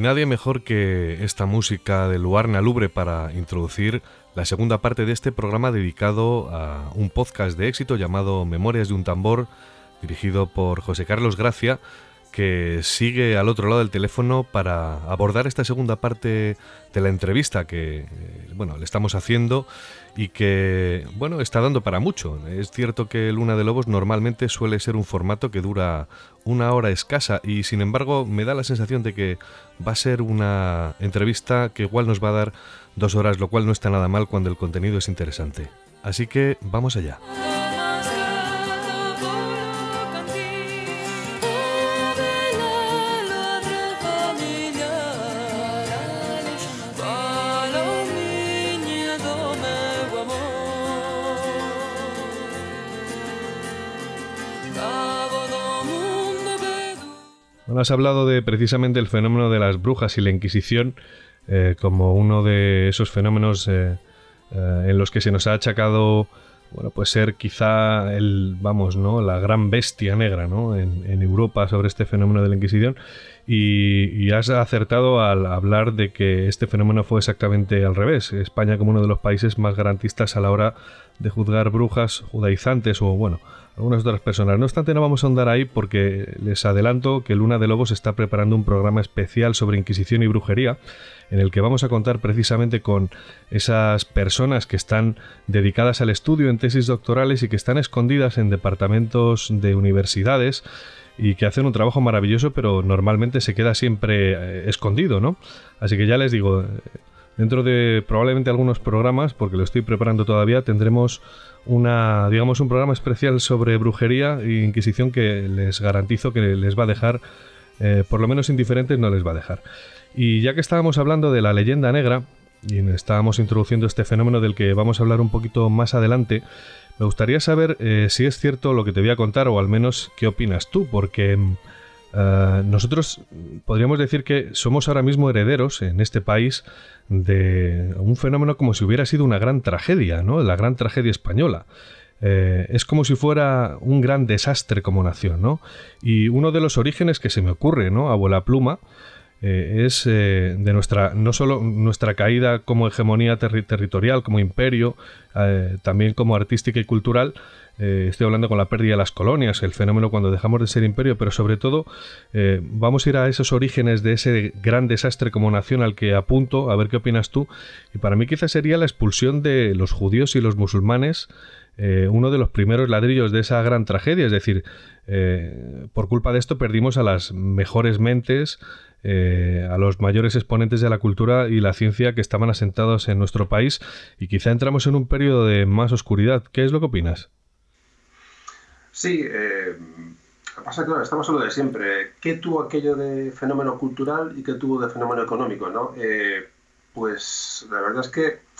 Nadie mejor que esta música de Luarna Lubre para introducir la segunda parte de este programa dedicado a un podcast de éxito llamado Memorias de un tambor, dirigido por José Carlos Gracia, que sigue al otro lado del teléfono para abordar esta segunda parte de la entrevista que eh, bueno, le estamos haciendo y que bueno, está dando para mucho. Es cierto que Luna de Lobos normalmente suele ser un formato que dura una hora escasa y sin embargo me da la sensación de que va a ser una entrevista que igual nos va a dar dos horas, lo cual no está nada mal cuando el contenido es interesante. Así que vamos allá. Has hablado de precisamente el fenómeno de las brujas y la Inquisición eh, como uno de esos fenómenos eh, eh, en los que se nos ha achacado bueno, pues ser quizá el, vamos, ¿no? La gran bestia negra, ¿no? En, Europa sobre este fenómeno de la Inquisición. Y, y, has acertado al hablar de que este fenómeno fue exactamente al revés. España como uno de los países más garantistas a la hora de juzgar brujas judaizantes o, bueno, algunas otras personas. No obstante, no vamos a andar ahí porque les adelanto que Luna de Lobos está preparando un programa especial sobre Inquisición y brujería, en el que vamos a contar precisamente con esas personas que están dedicadas al estudio en tesis doctorales y que están escondidas en departamentos de universidades y que hacen un trabajo maravilloso, pero normalmente se queda siempre eh, escondido, ¿no? Así que ya les digo, dentro de probablemente algunos programas, porque lo estoy preparando todavía, tendremos una, digamos, un programa especial sobre brujería e inquisición que les garantizo que les va a dejar, eh, por lo menos indiferentes no les va a dejar. Y ya que estábamos hablando de la leyenda negra, y estábamos introduciendo este fenómeno del que vamos a hablar un poquito más adelante, me gustaría saber eh, si es cierto lo que te voy a contar o al menos qué opinas tú, porque eh, nosotros podríamos decir que somos ahora mismo herederos en este país de un fenómeno como si hubiera sido una gran tragedia, ¿no? La gran tragedia española. Eh, es como si fuera un gran desastre como nación, ¿no? Y uno de los orígenes que se me ocurre, ¿no? Abuela Pluma, eh, es de nuestra, no solo nuestra caída como hegemonía territorial, como imperio, también como artística y cultural, eh, estoy hablando con la pérdida de las colonias, el fenómeno cuando dejamos de ser imperio, pero sobre todo eh, vamos a ir a esos orígenes de ese gran desastre como nación al que apunto, a ver qué opinas tú. Y para mí quizás sería la expulsión de los judíos y los musulmanes, eh, uno de los primeros ladrillos de esa gran tragedia. Es decir, por culpa de esto perdimos a las mejores mentes, a los mayores exponentes de la cultura y la ciencia que estaban asentados en nuestro país y quizá entramos en un periodo de más oscuridad. ¿Qué es lo que opinas? Sí, eh, pasa que estamos hablando de siempre. ¿Qué tuvo aquello de fenómeno cultural y qué tuvo de fenómeno económico? ¿no? Eh, pues la verdad es que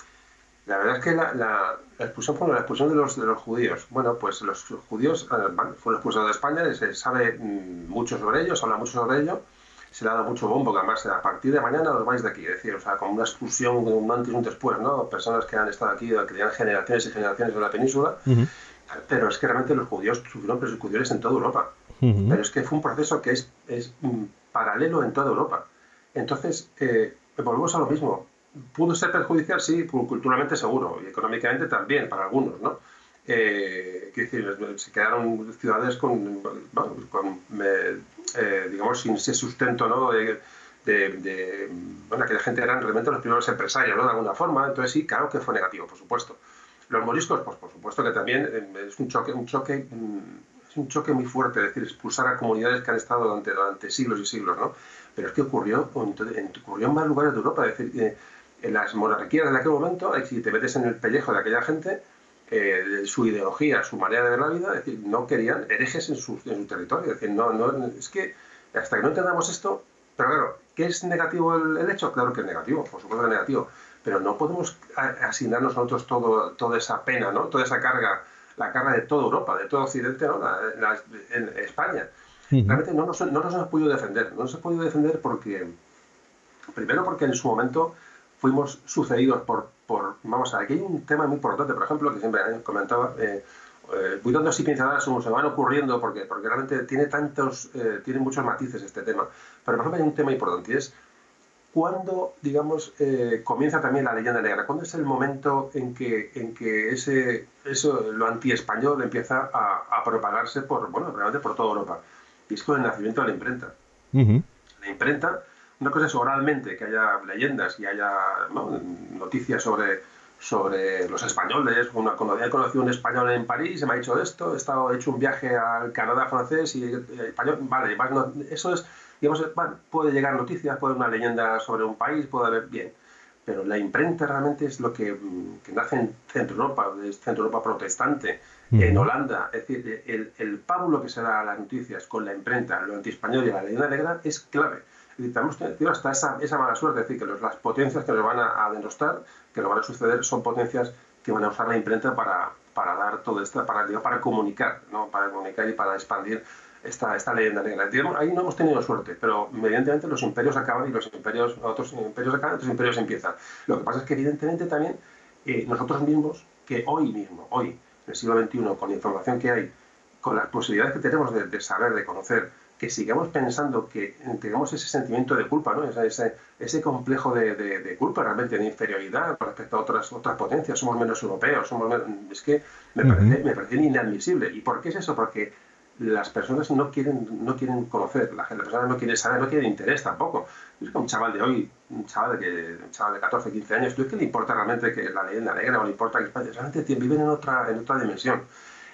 la verdad es que la, expulsión fue la expulsión de los, de los judíos. Bueno, pues los judíos eh, fueron expulsados de España, se sabe mm, mucho sobre ellos, se habla mucho sobre ello, se le ha dado mucho bombo, que además a partir de mañana los vais de aquí, es decir, o sea, como una expulsión, un antes y un después, ¿no? Personas que han estado aquí, que tenían generaciones y generaciones en la península, pero es que realmente los judíos sufrieron persecuciones en toda Europa. Pero es que fue un proceso que es, es mm, paralelo en toda Europa. Entonces, eh, volvemos a lo mismo. ¿Pudo ser perjudicial? Sí, culturalmente seguro, y económicamente también, para algunos, ¿no? Eh, decir, se quedaron ciudades con, con eh, digamos, sin ese sustento, ¿no? De, de, bueno, que la gente eran realmente los primeros empresarios, ¿no? De alguna forma. Entonces sí, claro que fue negativo, por supuesto. Los moriscos, pues por supuesto que también eh, es un choque, un choque, mm, es un choque muy fuerte, es decir, expulsar a comunidades que han estado durante, durante siglos y siglos, ¿no? Pero es que ocurrió, ocurrió en más lugares de Europa, es decir, eh, en las monarquías de aquel momento, si te metes en el pellejo de aquella gente, eh, su ideología, su manera de ver la vida, es decir, no querían herejes en su, en su territorio, es decir, no, no, es que hasta que no entendamos esto, pero claro, ¿qué es negativo el, hecho? Claro que es negativo, por supuesto que es negativo, pero no podemos asignarnos nosotros todo, toda esa pena, ¿no? toda esa carga, la carga de toda Europa, de todo Occidente, ¿no? en España. Realmente no nos, no nos hemos podido defender, no nos hemos podido defender porque, primero porque en su momento fuimos sucedidos por, por vamos a ver, aquí hay un tema muy importante, por ejemplo, que siempre comentaba, eh, eh, voy dando así pinceladas se van ocurriendo porque, porque realmente tiene tantos, eh, tiene muchos matices este tema. Pero por ejemplo hay un tema importante y es cuándo, digamos, eh, comienza también la leyenda negra. ¿Cuándo es el momento en que, en que ese, eso, lo anti-español empieza a, propagarse por, bueno, realmente por toda Europa? Y es con el nacimiento de la imprenta. La imprenta, una cosa es oralmente, que haya leyendas y haya noticias sobre sobre los españoles. Una, cuando he conocido un español en París, se me ha dicho esto, he, estado, hecho un viaje al Canadá francés y eh, español. Vale, eso es, digamos, puede llegar noticias, puede haber una leyenda sobre un país, puede haber, bien. Pero la imprenta realmente es lo que, mm, que nace en Centro Europa, Centro Europa protestante, en Holanda. Es decir, el, el pábulo que se da a las noticias con la imprenta, lo anti-español y la leyenda negra es clave. Y tenemos tenido hasta esa, esa mala suerte, es decir, que las potencias que nos van a, a denostar que lo van a suceder son potencias que van a usar la imprenta para, para dar todo esto, para, para comunicar, ¿no? para comunicar y para expandir esta, esta leyenda negra. ahí no hemos tenido suerte, pero evidentemente los imperios acaban y los imperios, otros imperios acaban, otros imperios empiezan. Lo que pasa es que evidentemente también eh, nosotros mismos, que hoy mismo, hoy, en el siglo XXI, con la información que hay, con las posibilidades que tenemos de, de saber, de conocer, que sigamos pensando que tengamos ese sentimiento de culpa, ¿no? ese, ese complejo de, de, culpa realmente, de inferioridad con respecto a otras, otras potencias, somos menos europeos, somos es que me, parece, me parece inadmisible. ¿Y por qué es eso? Porque las personas no quieren, no quieren conocer, las personas no quieren saber, no quieren interés tampoco. Es que un chaval de hoy, un chaval de, un chaval de 14, 15 años, ¿tú qué le importa realmente que la leyenda negra o le importa que España? Realmente viven en otra, en otra dimensión.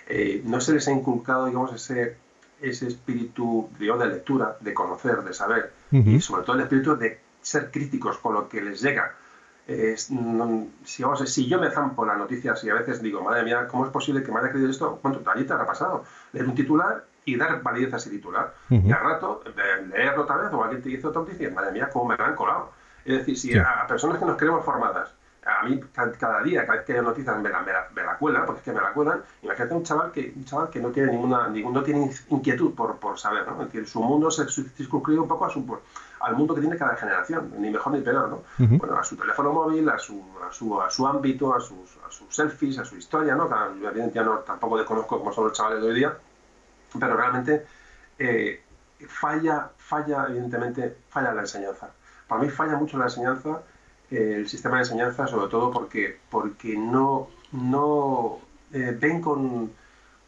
Eh, no se les ha inculcado, digamos, ese ese espíritu de lectura, de conocer, de saber, y sobre todo el espíritu de ser críticos con lo que les llega. Si, vamos, si yo me zampo las noticias y a veces digo, madre mía, ¿cómo es posible que me haya creído esto? ¿Cuánto te ha pasado? Leer un titular y dar validez a ese titular. Y al rato, leerlo otra vez o alguien te dice otra noticia, madre mía, ¿cómo me la han colado? Es decir, si a personas que nos creemos formadas a mí cada día, cada vez que hay noticias me la, me, la, me la, cuelan, porque es que me la cuelan. Imagínate un chaval que, un chaval que no tiene ninguna, ningún, no tiene inquietud por, por saber, ¿no? Es decir, su mundo se circunscribe un poco a su, al mundo que tiene cada generación, ni mejor ni peor, ¿no? Bueno, a su teléfono móvil, a su, a su, a su ámbito, a sus, a sus selfies, a su historia, ¿no? Yo ya no, tampoco desconozco cómo son los chavales de hoy día, pero realmente eh, falla, falla, evidentemente, falla la enseñanza. Para mí falla mucho la enseñanza el sistema de enseñanza, sobre todo porque, porque no, no eh, ven con,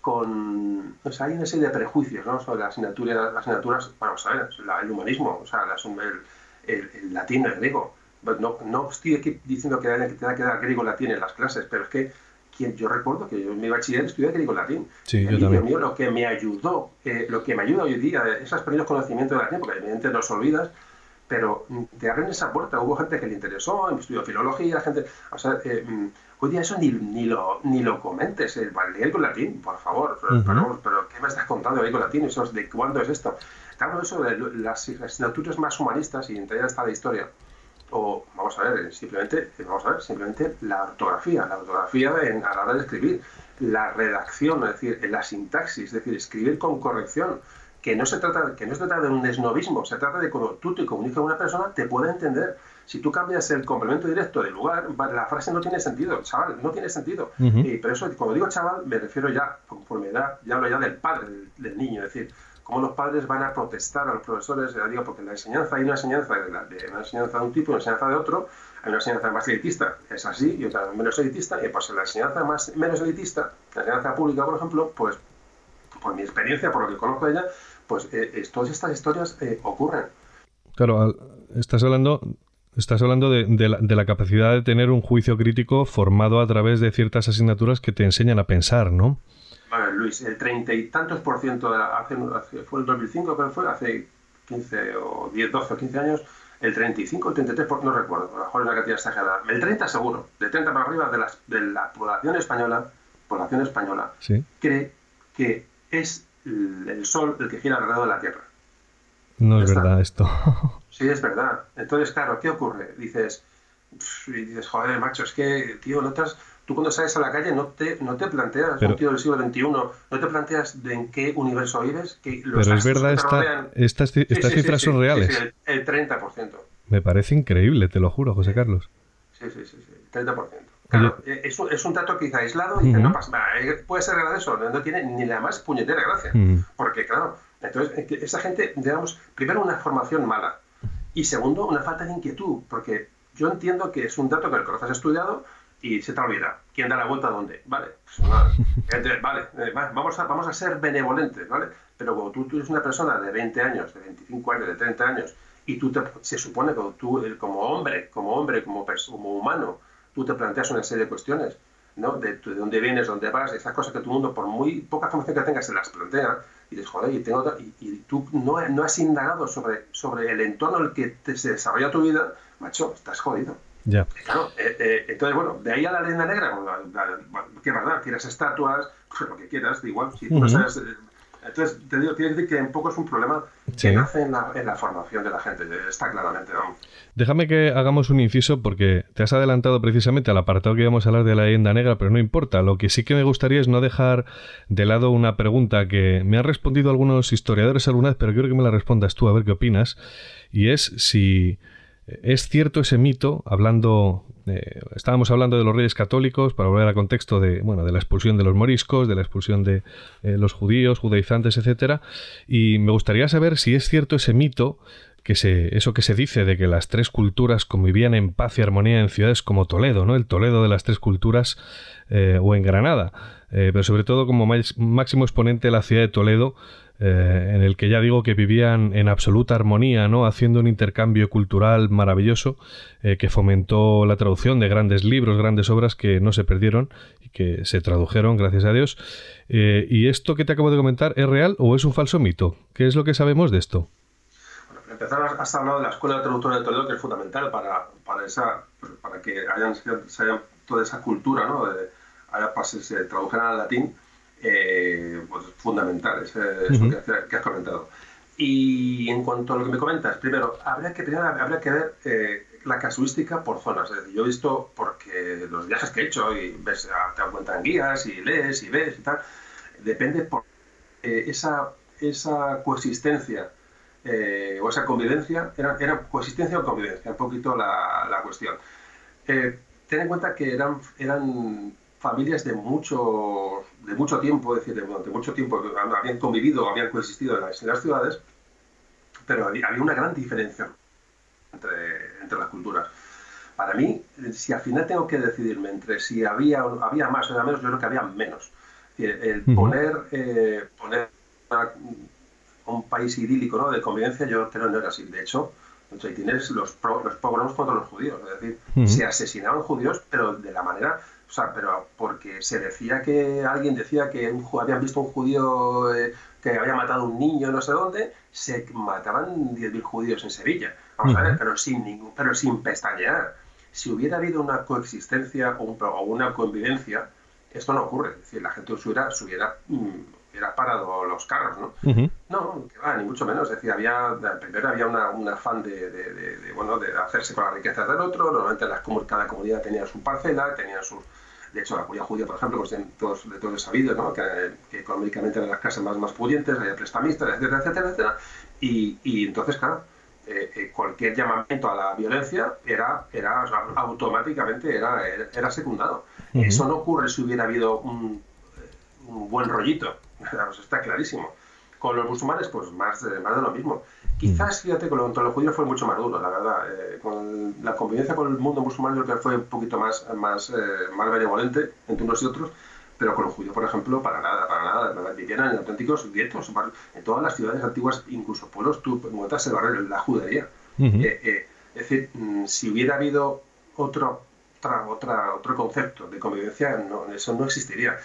con... O sea, hay una serie de prejuicios ¿no? sobre las asignaturas, las asignaturas, vamos a ver, el humanismo, o sea, el, el, latín, el griego. No, no estoy aquí diciendo que tenga que dar griego latín en las clases, pero es que quien, yo recuerdo que yo en mi bachiller estudié griego latín. Sí, yo también. Mío, lo que me ayudó, eh, lo que me ayuda hoy día, esos primeros conocimientos de latín, porque evidentemente los olvidas, pero te abren esa puerta. Hubo gente que le interesó, estudió filología, gente. O sea, eh, mm, hoy día eso ni, ni, lo, ni lo comentes, el leer con latín, por favor. Pero, pero, ¿qué me estás contando de con latín? Eso ¿De cuándo es esto? De eso de las asignaturas más humanistas y entre ellas está la historia. O, vamos a ver, simplemente, vamos a ver, simplemente la ortografía, la ortografía a la hora de escribir, la redacción, es decir, la sintaxis, es decir, escribir con corrección que no se trata, que no se trata de un desnovismo, se trata de cuando tú te comunicas con una persona, te puede entender. Si tú cambias el complemento directo del lugar, la frase no tiene sentido, chaval, no tiene sentido. y, pero eso, cuando digo chaval, me refiero ya, conforme edad, ya hablo ya del padre, del, niño, es decir, cómo los padres van a protestar a los profesores, ya digo, porque en la enseñanza hay una enseñanza de, una enseñanza de un tipo y una enseñanza de otro, hay una enseñanza más elitista, es así, y otra menos elitista, y pues en la enseñanza más, menos elitista, la enseñanza pública, por ejemplo, pues por mi experiencia, por lo que conozco de ella, pues eh, todas estas historias eh, ocurren. Claro, estás hablando, estás hablando de, la, capacidad de tener un juicio crítico formado a través de ciertas asignaturas que te enseñan a pensar, ¿no? Vale, Luis, el treinta y tantos por ciento, de la, hace, fue el 2005, pero fue hace 15 o 10, 12 o 15 años, el 35 o el 33, no recuerdo, a lo mejor es una cantidad exagerada, el 30 seguro, de 30 para arriba de, las, de la población española, población española cree que es el Sol el que gira alrededor de la Tierra. No es verdad esto. sí, es verdad. Entonces, claro, ¿qué ocurre? Dices, y dices, joder, macho, es que, tío, notas tú cuando sales a la calle no te, no te planteas, un tío del siglo XXI, no te planteas de en qué universo vives. Que los pero es verdad, estas, estas cifras son reales. El, el, 30%. Me parece increíble, te lo juro, José Carlos. Sí, sí, sí, sí, el 30%. Claro, eh, es, un, es un dato quizá aislado y que no pasa nada. Eh, puede ser verdad eso, no, tiene ni la más puñetera gracia. Porque, claro, entonces, esa gente, digamos, primero una formación mala y segundo, una falta de inquietud, porque yo entiendo que es un dato que el que has estudiado y se te olvida. ¿Quién da la vuelta a dónde? Vale, pues vale, eh, vamos a, vamos a ser benevolentes, ¿vale? Pero cuando tú, tú, eres una persona de 20 años, de 25 años, de 30 años, y tú te, se supone que tú, como hombre, como hombre, como, como humano, tú te planteas una serie de cuestiones, ¿no? De, de, dónde vienes, dónde vas, esas cosas que todo el mundo, por muy poca información que tengas, se las plantea, y dices, joder, y, tengo, y, tú no, no, has indagado sobre, sobre el entorno en el que te, se desarrolla tu vida, macho, estás jodido. Ya. Claro, eh, eh, entonces, bueno, de ahí a la leyenda negra, ¿qué verdad? Quieras estatuas, lo que quieras, igual, si tú no sabes... Entonces, te digo, quiero decir que un poco es un problema que nace en la, en la, formación de la gente, está claramente. Déjame que hagamos un inciso porque te has adelantado precisamente al apartado que íbamos a hablar de la leyenda negra, pero no importa. Lo que sí que me gustaría es no dejar de lado una pregunta que me han respondido algunos historiadores alguna vez, pero quiero que me la respondas tú a ver qué opinas. Y es si es cierto ese mito, hablando, estábamos hablando de los reyes católicos, para volver al contexto de, bueno, de la expulsión de los moriscos, de la expulsión de eh, los judíos, judaizantes, etcétera, y me gustaría saber si es cierto ese mito, que se, eso que se dice de que las tres culturas convivían en paz y armonía en ciudades como Toledo, ¿no? El Toledo de las tres culturas, eh, o en Granada, eh, pero sobre todo como máximo exponente de la ciudad de Toledo, eh, en el que ya digo que vivían en absoluta armonía, ¿no? haciendo un intercambio cultural maravilloso eh, que fomentó la traducción de grandes libros, grandes obras que no se perdieron y que se tradujeron, gracias a Dios. Eh, ¿Y esto que te acabo de comentar es real o es un falso mito? ¿Qué es lo que sabemos de esto? Bueno, para empezar, has hablado de la Escuela de Traductora de Toledo, que es fundamental para, para, esa, para que hayan, se haya toda esa cultura, ¿no? De, haya, se tradujeran al latín eh, pues fundamental, eso que, has comentado. Y en cuanto a lo que me comentas, primero, habría que, primero, habría que ver eh, la casuística por zonas. Es decir, yo he visto, porque los viajes que he hecho, y ves, ah, te encuentran guías, y lees, y ves, y tal, depende por eh, esa, esa coexistencia eh, o esa convivencia, era, era, coexistencia o convivencia, un poquito la, la cuestión. ten en cuenta que eran, eran familias de mucho, de mucho tiempo, es decir, durante mucho tiempo habían convivido, habían coexistido en las, ciudades, pero había, una gran diferencia entre, entre, las culturas. Para mí, si al final tengo que decidirme entre si había, había más o había menos, yo creo que había menos. El poner, eh, poner un país idílico ¿no? de convivencia, yo creo que no era así. De hecho, tienes los, los pogroms contra los judíos, es decir, se asesinaban judíos, pero de la manera o sea, pero porque se decía que alguien decía que un, habían visto un judío eh, que había matado a un niño no sé dónde, se mataban 10.000 judíos en Sevilla. Vamos a ver, pero sin, ningún, pero sin pestañear. Si hubiera habido una coexistencia o, o, una convivencia, esto no ocurre. Es decir, la gente se hubiera, se hubiera, mm, parado los carros, ¿no? No, ni mucho menos. Es decir, había, primero había una, un afán de, de, bueno, de hacerse con las riquezas del otro. Normalmente las, cada comunidad tenía su parcela, tenía sus de hecho, la comunidad judía, por ejemplo, pues de todos, de todos sabido, ¿no? que, que, económicamente eran las clases más, más pudientes, había prestamistas, etcétera, etcétera, etcétera. Y, y entonces, claro, eh, eh, cualquier llamamiento a la violencia era, era automáticamente era, era secundado. Eso no ocurre si hubiera habido un, un buen rollito, está clarísimo. Con los musulmanes, pues más, más de lo mismo. Quizás, fíjate, con, los judíos fue mucho más duro, la verdad. Eh, con la convivencia con el mundo musulmán yo creo que fue un poquito más, más, eh, más benevolente entre unos y otros, pero con los judíos, por ejemplo, para nada, para nada. Vivían en auténticos guetos. En todas las ciudades antiguas, incluso pueblos, tú encuentras el barrio, la judería. Eh, es decir, mm, si hubiera habido otro otra, otra, otro concepto de convivencia, eso no existiría.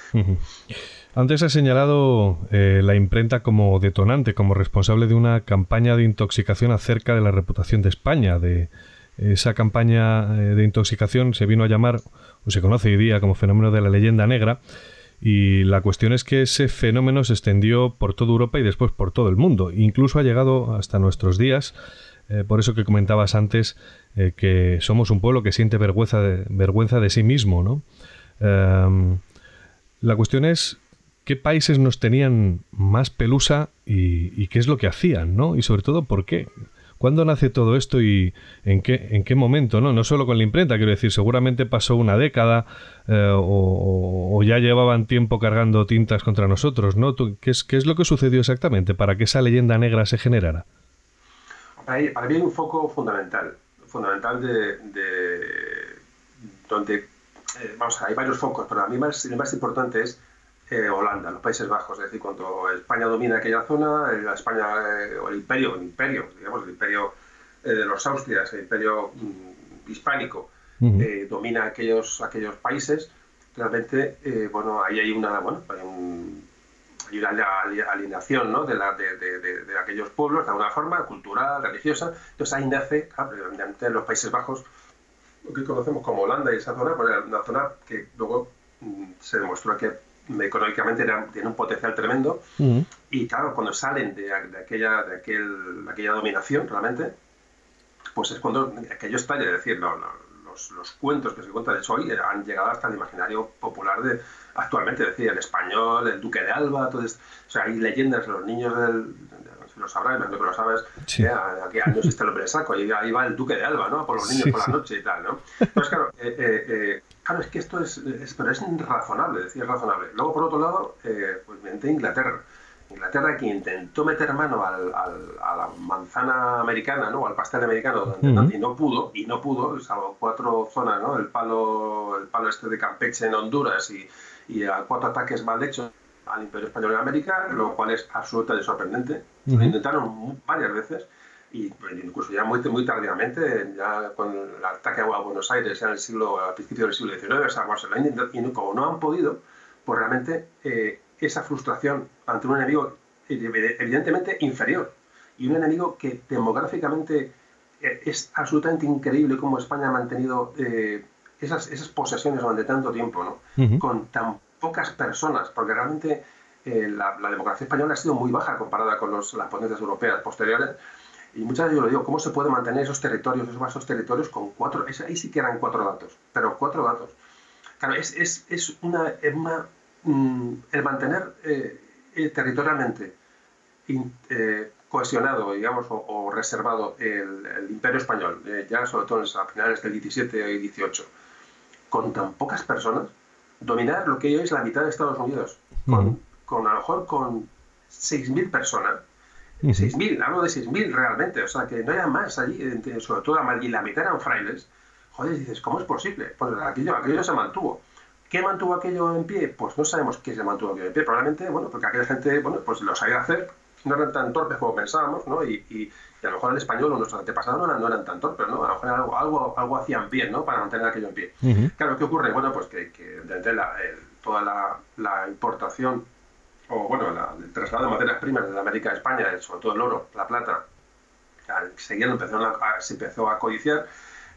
Antes ha señalado eh, la imprenta como detonante, como responsable de una campaña de intoxicación acerca de la reputación de España. De esa campaña eh, de intoxicación se vino a llamar, o se conoce hoy día como fenómeno de la leyenda negra. Y la cuestión es que ese fenómeno se extendió por toda Europa y después por todo el mundo. Incluso ha llegado hasta nuestros días. Eh, por eso que comentabas antes eh, que somos un pueblo que siente vergüenza de, vergüenza de sí mismo. ¿no? Em, la cuestión es qué países nos tenían más pelusa y, qué es lo que hacían, ¿no? Y sobre todo, ¿por qué? ¿Cuándo nace todo esto y en qué, en qué momento? No, no solo con la imprenta, quiero decir, seguramente pasó una década eh, o, ya llevaban tiempo cargando tintas contra nosotros, ¿no? ¿Qué es, qué es lo que sucedió exactamente para que esa leyenda negra se generara? Para mí, hay un foco fundamental, fundamental de, donde, eh, vamos a hay varios focos, pero a mí más, el más importante es eh, Holanda, los Países Bajos, es decir, cuando España domina aquella zona, la España, eh, o el imperio, el imperio, digamos, el imperio eh, de los Austrias, el imperio mm, hispánico, domina aquellos, aquellos países, realmente, bueno, ahí hay una, bueno, hay, una alineación ¿no? de, la, de, de, aquellos pueblos, de alguna forma, cultural, religiosa, entonces ahí nace, en los Países Bajos, lo que conocemos como Holanda y esa zona, pues una zona que luego mm, se demostró que económicamente tiene un potencial tremendo. Y claro, cuando salen de, aquella, de, aquel, aquella dominación realmente, pues es cuando aquello estalla, es decir, los, los, cuentos que se cuentan de hecho hoy han llegado hasta el imaginario popular de actualmente, es decir, el español, el duque de Alba, todo esto. O sea, hay leyendas de los niños del, si lo sabrás, imagino que lo sabes, sí. aquí no existe el hombre saco, y ahí va el duque de Alba, ¿no? Por los niños por la noche y tal, ¿no? Pues claro, eh, eh, eh, claro, es que esto es, es, pero es razonable, decir, es razonable. Luego, por otro lado, pues mente Inglaterra. Inglaterra que intentó meter mano al, al, a la manzana americana, ¿no? al pastel americano, y no pudo, y no pudo, salvo cuatro zonas, ¿no? el palo, el palo este de Campeche en Honduras y, y a cuatro ataques mal hechos al Imperio Español en América, lo cual es absolutamente sorprendente. Lo intentaron varias veces y incluso ya muy, muy tardíamente, ya con el ataque a Buenos Aires en el siglo, a principios del siglo XIX, o sea, y como no han podido, pues realmente eh, esa frustración ante un enemigo evidentemente inferior y un enemigo que demográficamente eh, es absolutamente increíble cómo España ha mantenido eh, esas, esas posesiones durante tanto tiempo, ¿no? Con tan pocas personas, porque realmente eh, la, democracia española ha sido muy baja comparada con los, las potencias europeas posteriores. Y muchas veces yo lo digo, ¿cómo se puede mantener esos territorios, esos vastos territorios con cuatro? ahí sí que eran cuatro datos, pero cuatro datos. Claro, es, es, es una, una mm, el mantener eh, eh, territorialmente cohesionado, digamos, o, reservado el, el, imperio español, ya sobre todo a finales del 17 y 18, con tan pocas personas, dominar lo que hoy es la mitad de Estados Unidos, con, con a lo mejor con 6.000 personas. 6.000, hablo de 6.000 realmente, o sea, que no haya más allí, sobre todo y la mitad eran frailes. Joder, dices, ¿cómo es posible? Pues aquello, aquello se mantuvo. ¿Qué mantuvo aquello en pie? Pues no sabemos qué se mantuvo aquello en pie. Probablemente, bueno, porque aquella gente, bueno, pues lo sabía hacer, no eran tan torpes como pensábamos, ¿no? Y, y, a lo mejor el español o nuestros antepasados no eran, no eran tan torpes, ¿no? A lo mejor algo, algo, algo hacían bien, ¿no? Para mantener aquello en pie. Claro, ¿qué ocurre? Bueno, pues que, que la, toda la, la, importación o, bueno, la, el traslado de materias primas de América a España, sobre todo el oro, la plata, seguían, empezó a, se empezó a codiciar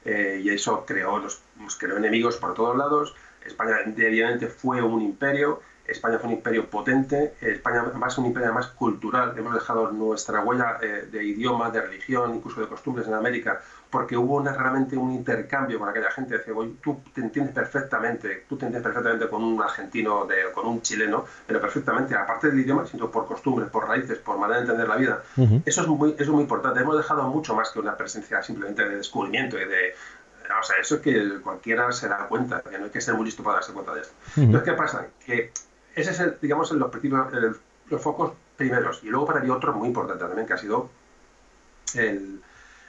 eh, y eso creó, los, creó enemigos por todos lados. España, evidentemente, fue un imperio España fue un imperio potente, España va a ser un imperio más cultural, hemos dejado nuestra huella eh, de idioma, de religión, incluso de costumbres en América, porque hubo realmente un intercambio con aquella gente, decía, tú te entiendes perfectamente, tú te entiendes perfectamente con un argentino, de, con un chileno, pero perfectamente, aparte del idioma, sino por costumbres, por raíces, por manera de entender la vida. Eso, es muy, eso es muy importante, hemos dejado mucho más que una presencia simplemente de descubrimiento y de, o sea, eso es que cualquiera se da cuenta, que no hay que ser muy listo para darse cuenta de esto. Entonces, ¿qué pasa? Que ese es, el, digamos, los, los focos primeros. Y luego para mí otro muy importante también, que ha sido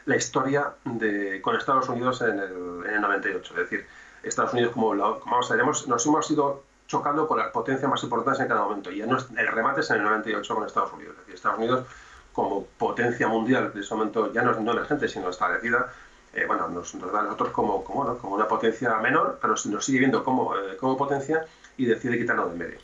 la historia de, con Estados Unidos en el, en el 98. Es decir, Estados Unidos, como, vamos a ver, nos hemos ido chocando con las potencias más importantes en cada momento. Y el remate es en el 98 con Estados Unidos. Es decir, Estados Unidos, como potencia mundial, de ese momento ya no, no emergente, sino establecida, eh, bueno, nos, nos, da a nosotros como, como, como, una potencia menor, pero nos sigue viendo como, eh, como potencia y decide quitarnos del medio.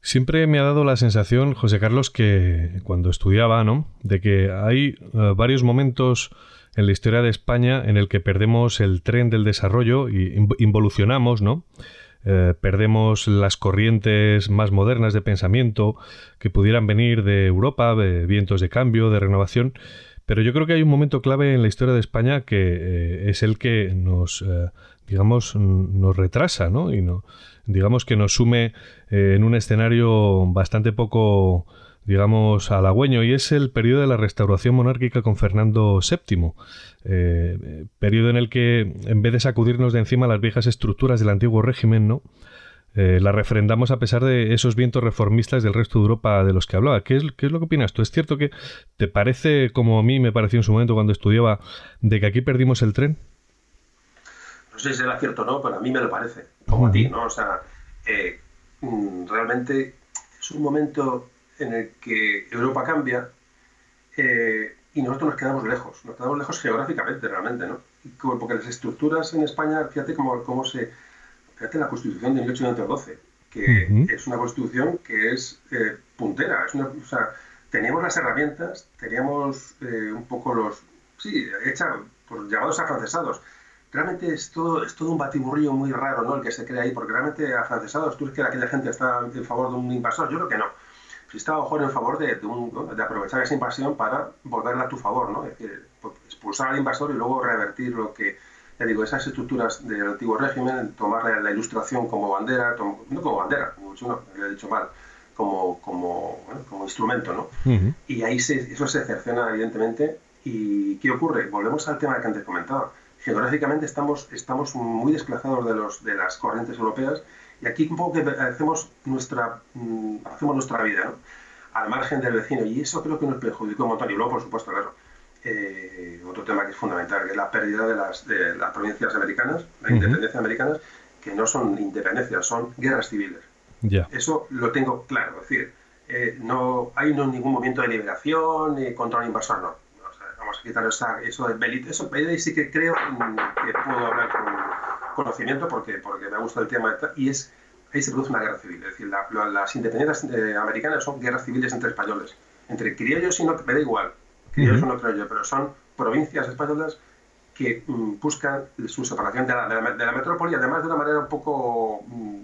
Siempre me ha dado la sensación, José Carlos, que cuando estudiaba, ¿no? De que hay eh, varios momentos en la historia de España en el que perdemos el tren del desarrollo y involucionamos, ¿no? eh, perdemos las corrientes más modernas de pensamiento que pudieran venir de Europa, de vientos de cambio, de renovación. Pero yo creo que hay un momento clave en la historia de España que eh, es el que nos, digamos, nos retrasa, ¿no? Y no, digamos que nos sume en un escenario bastante poco digamos, halagüeño, y es el periodo de la restauración monárquica con Fernando VII, eh, periodo en el que, en vez de sacudirnos de encima las viejas estructuras del antiguo régimen, ¿no? Eh, la refrendamos a pesar de esos vientos reformistas del resto de Europa de los que hablaba. ¿Qué es, ¿Qué es lo que opinas tú? ¿Es cierto que te parece, como a mí me pareció en su momento cuando estudiaba, de que aquí perdimos el tren? No sé si será cierto o no, pero a mí me lo parece, como a ti, ¿no? O sea, eh, mm, realmente es un momento en el que Europa cambia eh, y nosotros nos quedamos lejos, nos quedamos lejos geográficamente realmente, ¿no? Porque las estructuras en España, fíjate cómo, cómo se... Fíjate la Constitución de 1812, que es una Constitución que es eh, puntera, es una, o sea, teníamos las herramientas, teníamos eh, un poco los... Sí, hecha por llamados afrancesados. Realmente es todo, es todo un batiburrillo muy raro, ¿no? El que se crea ahí, porque realmente afrancesados, ¿tú crees que aquella gente está en favor de un invasor? Yo creo que no si estaba mejor en favor de, de, aprovechar esa invasión para volverla a tu favor, ¿no? Es decir, pues, expulsar al invasor y luego revertir lo que, ya digo, esas estructuras del antiguo régimen, tomar la, ilustración como bandera, no como bandera, mucho no, le he dicho mal, como, como, como instrumento, ¿no? Y ahí se, eso se cerciona evidentemente. ¿Y qué ocurre? Volvemos al tema que antes comentaba. Geográficamente estamos, estamos muy desplazados de, los, de las corrientes europeas y aquí un poco que hacemos nuestra, mm, hacemos nuestra vida, ¿no? al margen del vecino. Y eso creo que nos perjudicó un montón. Y luego, por supuesto, claro, eh, otro tema que es fundamental, que es la pérdida de las, de las provincias americanas, la independencia americanas, que no son independencias, son guerras civiles. Eso lo tengo claro. Es decir, eh, no hay no, ningún movimiento de liberación ni contra un invasor, no. Vamos a quitar eso de Belito. Eso, ahí sí que creo que puedo hablar con conocimiento porque, porque me gusta el tema y es ahí se produce una guerra civil. Es decir, las independencias eh, americanas son guerras civiles entre españoles, entre criollos y no, me da igual, criollos o no criollos, pero son provincias españolas que mm, buscan su separación de la, de, la, metrópoli, además de una manera un poco, mm,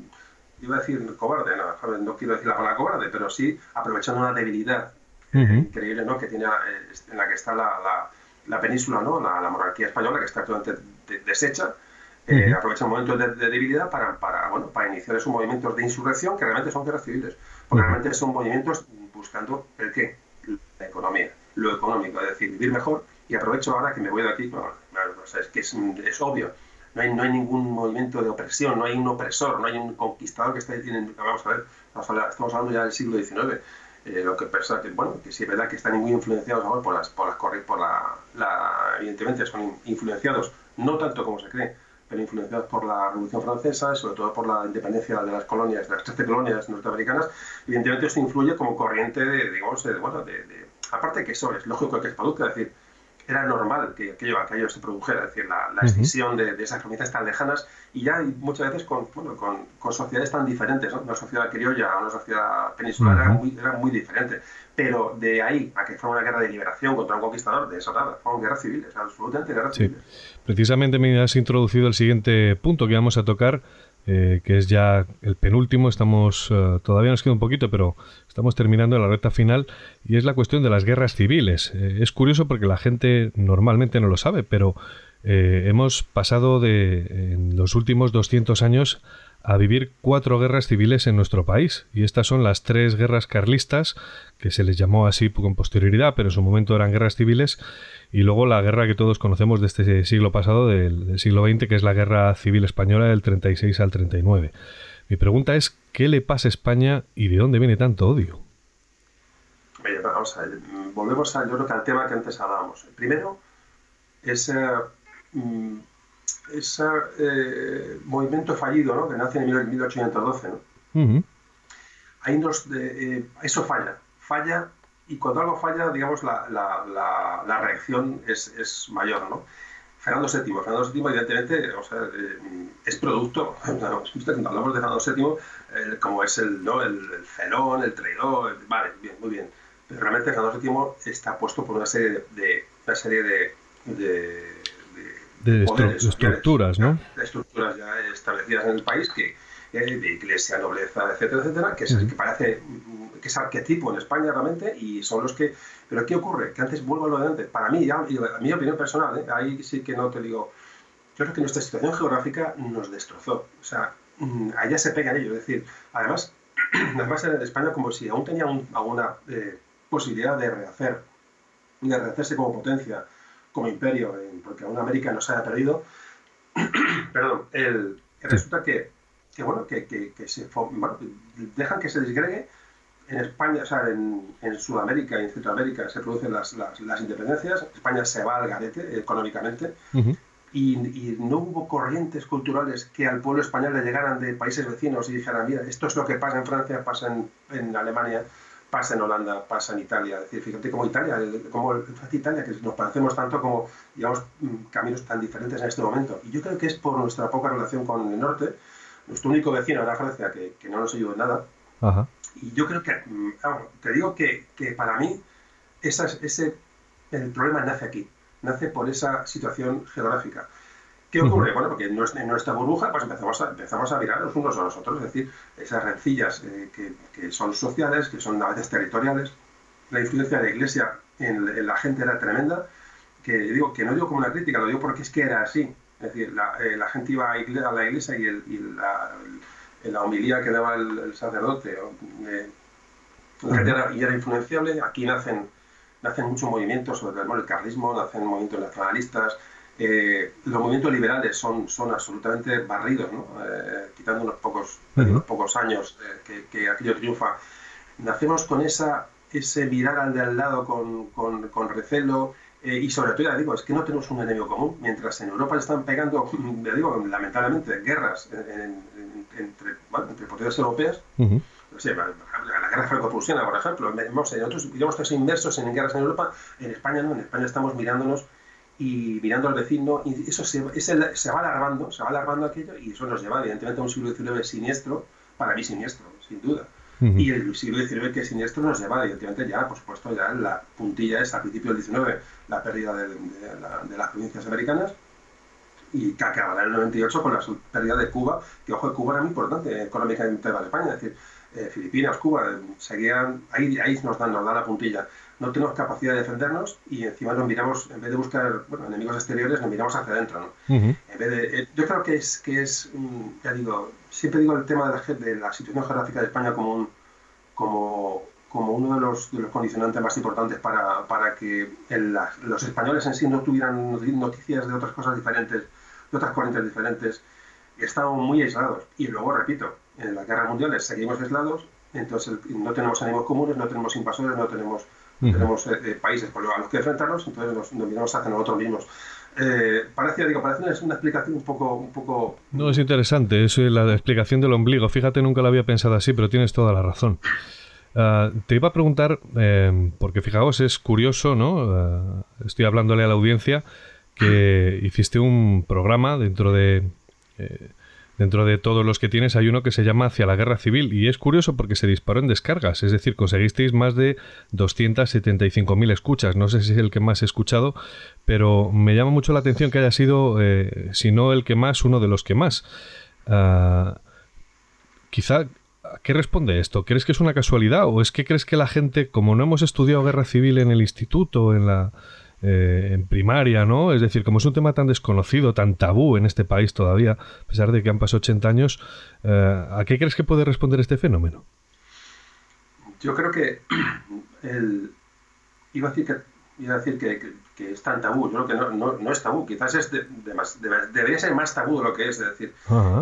iba a decir cobarde, no, no, quiero decir la palabra cobarde, pero sí aprovechando una debilidad increíble ¿no? que tiene eh, en la que está la, la península, ¿no? la, monarquía española, que está actualmente deshecha, eh, aprovechan momentos de, debilidad para, para, bueno, para iniciar esos movimientos de insurrección que realmente son guerras civiles, porque realmente son movimientos buscando el qué, la economía, lo económico, es decir, vivir mejor. Y aprovecho ahora que me voy de aquí, bueno, es que es, es, obvio, no hay, no hay ningún movimiento de opresión, no hay un opresor, no hay un conquistador que esté, tienen, vamos a ver, estamos hablando ya del siglo XIX, eh, lo que pasa que bueno que sí es verdad que están muy influenciados ahora por las por las por la, la, evidentemente son influenciados no tanto como se cree influenciados por la Revolución Francesa y sobre todo por la independencia de las colonias, de las 13 colonias norteamericanas, evidentemente esto influye como corriente de, digamos, de, bueno, de, aparte que eso es lógico que es producto, es decir, era normal que aquello, aquello se produjera, es decir, la, la escisión de, esas provincias tan lejanas y ya muchas veces con, bueno, con, con, sociedades tan diferentes, ¿no? una sociedad criolla, una sociedad peninsular era, muy, era muy diferente. Pero de ahí a que fuera una guerra de liberación contra un conquistador, de eso nada, fueron guerras civiles, absolutamente guerras civiles. Precisamente me has introducido el siguiente punto que vamos a tocar, eh, que es ya el penúltimo. Estamos eh, todavía nos queda un poquito, pero estamos terminando la recta final y es la cuestión de las guerras civiles. Eh, es curioso porque la gente normalmente no lo sabe, pero hemos pasado de en los últimos 200 años a vivir cuatro guerras civiles en nuestro país. Y estas son las tres guerras carlistas, que se les llamó así con posterioridad, pero en su momento eran guerras civiles. Y luego la guerra que todos conocemos de este siglo pasado, del, siglo XX, que es la guerra civil española del 36 al 39. Mi pregunta es, ¿qué le pasa a España y de dónde viene tanto odio? ver, volvemos a, yo creo que al tema que antes hablábamos. Primero, es ese eh, movimiento fallido ¿no? que nace en 1812. ¿no? Ahí nos, eh, eso falla, falla y cuando algo falla, digamos, la, la, la, reacción es, es, mayor. ¿no? Fernando VII, Fernando VII evidentemente o sea, eh, es producto, cuando hablamos de Fernando VII, como es el, ¿no? el, el felón, el traidor, vale, bien, muy bien. Pero realmente Fernando VII está puesto por una serie de, una serie de, de de estructuras, ¿no? De estructuras ya establecidas en el país que, de iglesia, nobleza, etcétera, etcétera, que, es, que parece que es arquetipo en España realmente y son los que... Pero ¿qué ocurre? Que antes, vuelvo a lo de antes, para mí, ya, mi opinión personal, ¿eh? ahí sí que no te digo, yo creo que nuestra situación geográfica nos destrozó. O sea, mm, allá se pega ello. Es decir, además, además en España como si aún tenía alguna eh, posibilidad de rehacer, de rehacerse como potencia, como imperio, porque aún América no se haya perdido, perdón, el, resulta que, que, bueno, que, que, se, dejan que se disgregue en España, o sea, en, en, Sudamérica y en Centroamérica se producen las, las, las, independencias, España se va al garete económicamente, y, y, no hubo corrientes culturales que al pueblo español le llegaran de países vecinos y dijeran, mira, esto es lo que pasa en Francia, pasa en, en Alemania, pasa en Holanda, pasa en Italia. Es decir, fíjate como Italia, como Italia, que nos parecemos tanto como llevamos mm, caminos tan diferentes en este momento. Y yo creo que es por nuestra poca relación con el norte. Nuestro único vecino era Francia, que, que no nos ayudó en nada. Y yo creo que, mm, te digo que, que para mí, esa, ese, el problema nace aquí, nace por esa situación geográfica. ¿Qué ocurre? Bueno, porque en nuestra, burbuja pues empezamos a, empezamos a mirar los unos a los otros, es decir, esas rencillas eh, que, son sociales, que son a veces territoriales. La influencia de la Iglesia en, la gente era tremenda, que digo que no digo como una crítica, lo digo porque es que era así. Es decir, la, eh, gente iba a, la iglesia y, el, y la, la, homilía que daba el, sacerdote eh, era, y era influenciable. Aquí nacen, nacen muchos movimientos sobre el, el carlismo, nacen movimientos nacionalistas, eh, los movimientos liberales son, son absolutamente barridos, eh, quitando unos pocos, unos pocos años eh, que, aquello triunfa. Nacemos con esa, ese mirar al de al lado con, con, recelo y sobre todo, ya digo, es que no tenemos un enemigo común. Mientras en Europa están pegando, ya digo, lamentablemente, guerras entre, entre potencias europeas, la, guerra franco-prusiana, por ejemplo, nosotros estamos inmersos en guerras en Europa, en España no, en España estamos mirándonos y mirando al vecino, y eso se, se va alargando, se va alargando aquello, y eso nos lleva evidentemente a un siglo XIX siniestro, para mí siniestro, sin duda. Y el siglo XIX que es siniestro nos lleva, evidentemente, ya, por supuesto, ya en la puntilla es a principios del XIX, la pérdida de, las provincias americanas, y que acabará en el 98 con la pérdida de Cuba, que ojo, Cuba era muy importante económicamente para España, es decir, eh, Filipinas, Cuba, seguían, ahí, ahí nos dan, nos dan la puntilla no tenemos capacidad de defendernos y encima nos miramos, en vez de buscar enemigos exteriores, nos miramos hacia adentro. en vez de, eh, yo creo que es, que es ya digo, siempre digo el tema de la, de la situación geográfica de España como, un, como, como uno de los, de los condicionantes más importantes para, para que los españoles en sí no tuvieran noticias de otras cosas diferentes, de otras corrientes diferentes. Estamos muy aislados. Y luego, repito, en las guerras mundiales seguimos aislados, entonces no tenemos enemigos comunes, no tenemos invasores, no tenemos tenemos eh, eh, países a los que enfrentarnos, entonces nos, miramos hacia nosotros mismos. Eh, parece, digo, parece una, explicación un poco, un poco... No, es interesante, es la explicación del ombligo. Fíjate, nunca lo había pensado así, pero tienes toda la razón. Ah, te iba a preguntar, porque fijaos, es curioso, ¿no? Ah, estoy hablándole a la audiencia que hiciste un programa dentro de Dentro de todos los que tienes hay uno que se llama Hacia la Guerra Civil y es curioso porque se disparó en descargas, es decir, conseguisteis más de 275.000 escuchas. No sé si es el que más he escuchado, pero me llama mucho la atención que haya sido, eh, si no el que más, uno de los que más. Uh, quizá, ¿qué responde esto? ¿Crees que es una casualidad o es que crees que la gente, como no hemos estudiado guerra civil en el instituto, en la eh, en primaria, ¿no? Es decir, como es un tema tan desconocido, tan tabú en este país todavía, a pesar de que han pasado 80 años, eh, ¿a qué crees que puede responder este fenómeno? Yo creo que el, iba a decir que, iba a decir que, es tan tabú, yo creo que no, no, es tabú, quizás es de, debería ser más tabú de lo que es, es decir,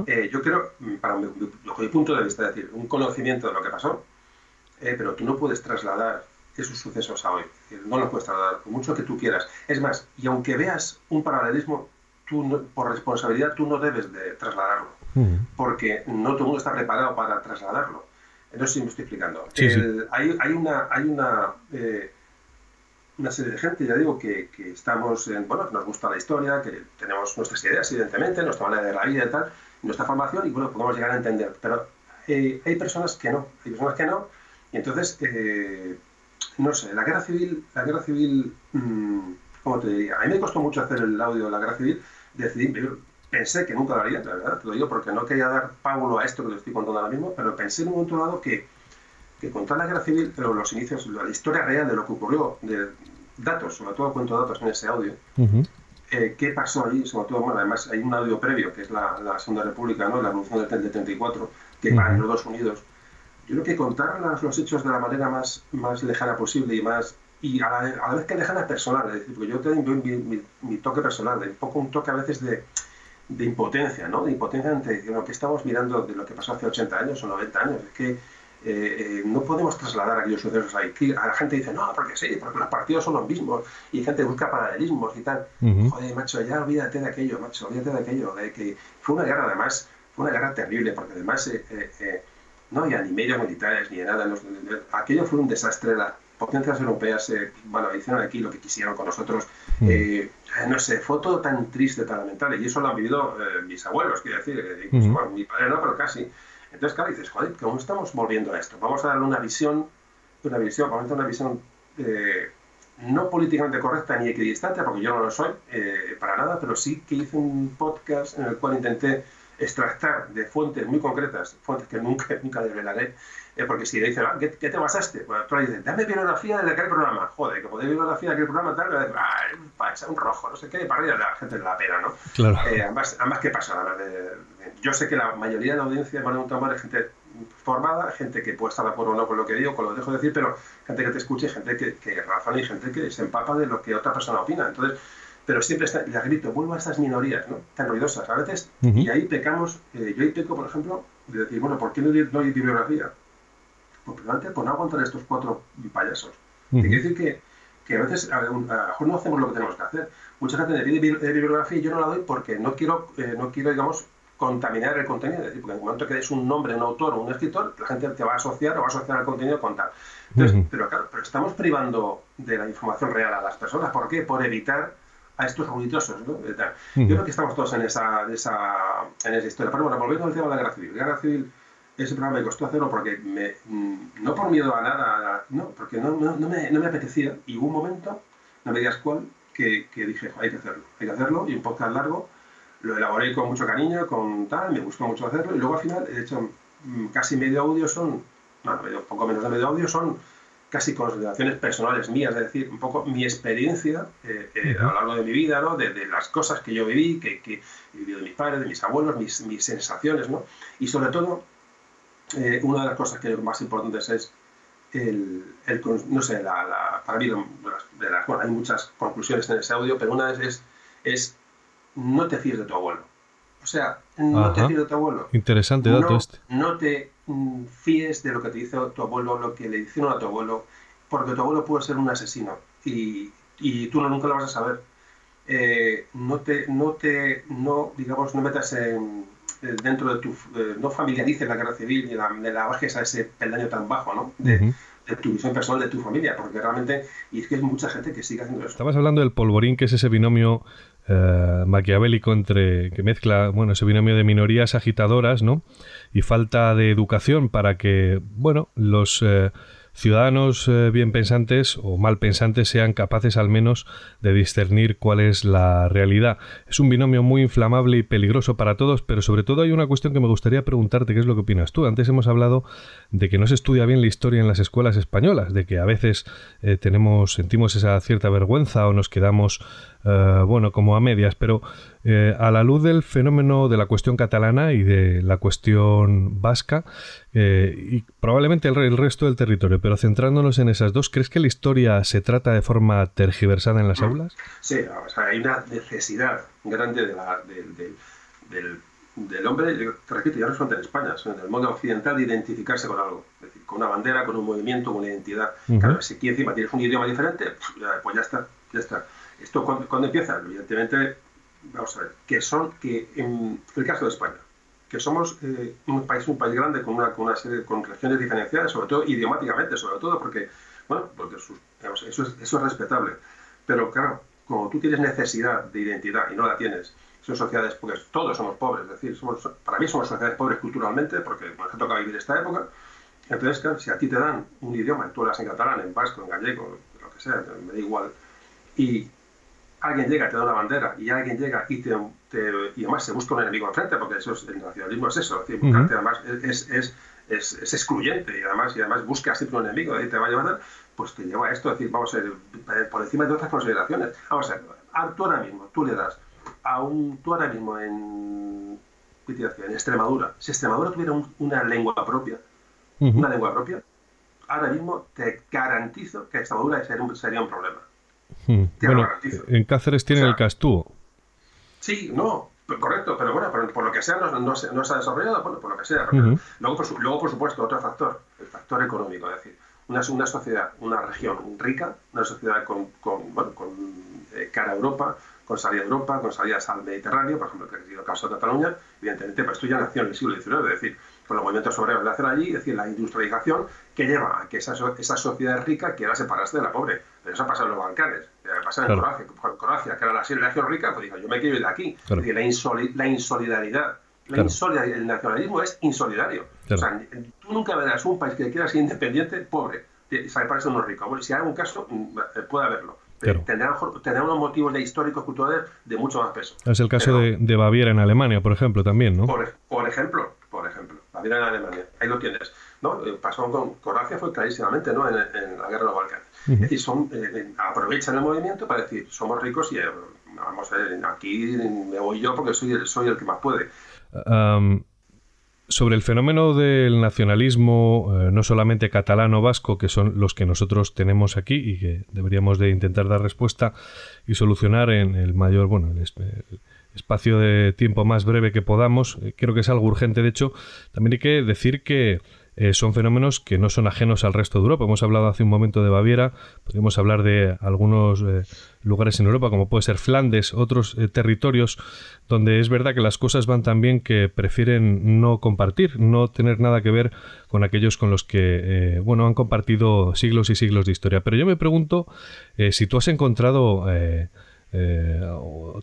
eh, yo creo, para mi, mi, punto de vista, es decir, un conocimiento de lo que pasó, pero tú no puedes trasladar esos sucesos a hoy. No los puedes trasladar, por mucho que tú quieras. Es más, y aunque veas un paralelismo, tú por responsabilidad tú no debes de trasladarlo, mm. porque no todo el mundo está preparado para trasladarlo. No sé si me estoy explicando. Hay, hay, una, hay una, eh, una serie de gente, ya digo, que, que estamos, en, bueno, nos gusta la historia, que tenemos nuestras ideas, evidentemente, nuestra manera de la vida y tal, nuestra formación, y bueno, podemos llegar a entender. Pero eh, hay personas que no, hay personas que no, y entonces eh, no sé, la guerra civil, la guerra civil, mm, ¿cómo te diría? A mí me costó mucho hacer el audio de la guerra civil, decidí, pensé que nunca lo haría, la verdad, te lo digo porque no quería dar pábulo a esto que te estoy contando ahora mismo, pero pensé en un momento dado que, que contar la guerra civil, pero los inicios, la historia real de lo que ocurrió, de datos, sobre todo cuento datos en ese audio, eh, qué pasó allí, sobre todo, bueno, además hay un audio previo, que es la, la Segunda República, ¿no? la Revolución del 34, que para los dos Unidos. Yo creo que contar los hechos de la manera más, más lejana posible y más y a la, vez que lejana personal, es decir, porque yo tengo mi, mi, toque personal, un poco un toque a veces de, de impotencia, ¿no? De impotencia ante lo que estamos mirando de lo que pasó hace 80 años o 90 años. Es que eh, no podemos trasladar aquellos sucesos ahí. A la gente dice, no, porque sí, porque los partidos son los mismos y gente busca paralelismos y tal. Joder, macho, ya olvídate de aquello, macho, olvídate de aquello. De que fue una guerra, además, fue una guerra terrible, porque además eh, eh, no había ni medios militares ni nada. aquello fue un desastre. Las potencias europeas, bueno, hicieron aquí lo que quisieron con nosotros. no sé, fue todo tan triste, tan lamentable. Y eso lo han vivido mis abuelos, quiero decir, incluso, mi padre no, pero casi. Entonces, claro, dices, joder, ¿cómo estamos volviendo a esto? Vamos a darle una visión, una visión, vamos a una visión eh, no políticamente correcta ni equidistante, porque yo no lo soy eh, para nada, pero sí que hice un podcast en el cual intenté extractar de fuentes muy concretas, fuentes que nunca, nunca desvelaré, eh, porque si le dicen, ah, ¿qué, te basaste? Bueno, tú le dices, dame bibliografía de aquel programa. Joder, que podés bibliografía de aquel programa, tal, ah, un rojo, no sé qué, para arriba la gente de la pena, ¿no? Claro. Eh, además, ¿qué pasa? yo sé que la mayoría de la audiencia a un tomar es gente formada, gente que puede estar de acuerdo o no con lo que digo, con lo que dejo de decir, pero gente que te escuche, gente que, que razona y gente que se empapa de lo que otra persona opina. Entonces, pero siempre está, les grito, vuelvo a estas minorías, ¿no? Tan ruidosas a veces, y ahí pecamos, eh, yo ahí peco, por ejemplo, de decir, bueno, ¿por qué no, no hay bibliografía? Pues primero, por no aguantar estos cuatro payasos. Uh Quiere decir que, que, a veces a, lo mejor no hacemos lo que tenemos que hacer. Mucha gente me pide bibliografía y yo no la doy porque no quiero, eh, no quiero digamos, contaminar el contenido. Es decir, porque en el momento que des un nombre, un autor o un escritor, la gente te va a asociar o va a asociar el contenido con tal. Entonces, pero claro, pero estamos privando de la información real a las personas. ¿Por qué? Por evitar a estos ruidosos. ¿no? Yo creo que estamos todos en esa, esa, en esa historia. Pero bueno, volviendo al tema de la guerra civil. La guerra civil, ese programa me costó hacerlo porque, me, mm, no por miedo a nada, no, porque no, no, no, me, no me apetecía. Y hubo un momento, no me digas cuál, que, que, dije, hay que hacerlo, hay que hacerlo, y un podcast largo, lo elaboré con mucho cariño, con tal, me gustó mucho hacerlo, y luego al final he hecho mm, casi medio audio son, no, medio, poco menos de medio audio son casi consideraciones personales mías, es decir, un poco mi experiencia eh, eh, a lo largo de mi vida, ¿no? de, las cosas que yo viví, que, que, he vivido de mis padres, de mis abuelos, mis, mis sensaciones, ¿no? Y sobre todo, eh, una de las cosas que más importantes es el, el no sé, la, la, para mí, de las, bueno, hay muchas conclusiones en ese audio, pero una es, es, no te fíes de tu abuelo. O sea, no te fíes de tu abuelo. Interesante dato este. No te fíes de lo que te dice tu abuelo, lo que le hicieron a tu abuelo, porque tu abuelo puede ser un asesino y, y tú no, nunca lo vas a saber. Eh, no te, no te, no, digamos, no metas en, eh, dentro de tu, eh, no familiarices la guerra civil ni la, la bajes a ese peldaño tan bajo, ¿no? De, de tu visión personal de tu familia, porque realmente, y es que hay mucha gente que sigue haciendo eso. Estabas hablando del polvorín, que es ese binomio eh, maquiavélico entre que mezcla, bueno, ese binomio de minorías agitadoras, ¿no? Y falta de educación para que, bueno, los eh, ciudadanos eh, bien pensantes o mal pensantes sean capaces al menos de discernir cuál es la realidad. Es un binomio muy inflamable y peligroso para todos, pero sobre todo hay una cuestión que me gustaría preguntarte, qué es lo que opinas tú. Antes hemos hablado de que no se estudia bien la historia en las escuelas españolas, de que a veces eh, tenemos, sentimos esa cierta vergüenza o nos quedamos eh, bueno, como a medias, pero eh, a la luz del fenómeno de la cuestión catalana y de la cuestión vasca, eh, y probablemente el, resto del territorio, pero centrándonos en esas dos, ¿crees que la historia se trata de forma tergiversada en las aulas? Sí, hay una necesidad grande del, del, hombre, te repito, ya no solamente en España, sino en el mundo occidental, de identificarse con algo, es decir, con una bandera, con un movimiento, con una identidad. Claro, si aquí encima tienes un idioma diferente, pues ya está, ya está. ¿Esto cuando, empieza? Evidentemente, vamos a ver, que son, que en el caso de España, que somos eh, un país un país grande con una, con una serie con regiones diferenciadas, sobre todo idiomáticamente, sobre todo porque, bueno, porque eso, es, eso es respetable. Pero claro, como tú tienes necesidad de identidad y no la tienes, son sociedades, porque todos somos pobres, es decir, somos, para mí somos sociedades pobres culturalmente, porque nos ha tocado vivir esta época. Entonces, claro, si a ti te dan un idioma, tú hablas en catalán, en vasco, en gallego, lo que sea, me da igual, y alguien llega, te da una bandera y alguien llega y te, y además se busca un enemigo enfrente, porque eso es, el nacionalismo es eso, es además es, es, es, excluyente y además, y además busca siempre un enemigo y te va a llevar, pues te lleva a esto, es decir, vamos a ver, por encima de otras consideraciones. Vamos a ver, tú ahora mismo, tú le das a un, tú ahora mismo en, en Extremadura, si Extremadura tuviera una lengua propia, una lengua propia, ahora mismo te garantizo que Extremadura sería un, sería un problema. Hmm. Bueno, en Cáceres tienen el Castúo. Sí, no, correcto, pero bueno, por, lo que sea no, no, se, ha desarrollado, bueno, por lo que sea. luego, por, luego, por supuesto, otro factor, el factor económico, es decir, una, una sociedad, una región rica, una sociedad con, con, bueno, con eh, cara a Europa, con salida a Europa, con salidas al Mediterráneo, por ejemplo, que ha sido el caso de Cataluña, evidentemente, pues esto ya nació en el siglo XIX, es decir, con los movimientos obreros de hacer allí, es decir, la industrialización que lleva a que esa, esa sociedad rica quiera separarse de la pobre. Eso ha pasado en los Balcanes, ha pasado en Croacia, Croacia, que era la región rica, pues digo, yo me quiero ir de aquí. Es decir, la, insolidaridad. La insolidaridad. El nacionalismo es insolidario. O sea, tú nunca verás un país que quiera ser independiente pobre, se parece a unos ricos. Bueno, si hay un caso, mm, eh, puede haberlo. Tendrá, unos motivos de históricos culturales de mucho más peso. Es el caso de, de, Baviera en Alemania, por ejemplo, también, ¿no? Por, por ejemplo, por ejemplo en Alemania. Ahí lo tienes. ¿No? Eh, pasó con Croacia fue clarísimamente ¿no? en, la guerra de los Balcanes. Es decir, son, eh, eh, aprovechan el movimiento para decir, somos ricos y vamos a ver, aquí me voy yo porque soy el, soy el que más puede. sobre el fenómeno del nacionalismo, no solamente catalán o vasco, que son los que nosotros tenemos aquí y que deberíamos de intentar dar respuesta y solucionar en el mayor, bueno, el, espacio de tiempo más breve que podamos. Creo que es algo urgente. De hecho, también hay que decir que eh, son fenómenos que no son ajenos al resto de Europa. Hemos hablado hace un momento de Baviera, podríamos hablar de algunos eh, lugares en Europa, como puede ser Flandes, otros territorios donde es verdad que las cosas van tan bien que prefieren no compartir, no tener nada que ver con aquellos con los que, bueno, han compartido siglos y siglos de historia. Pero yo me pregunto si tú has encontrado eh,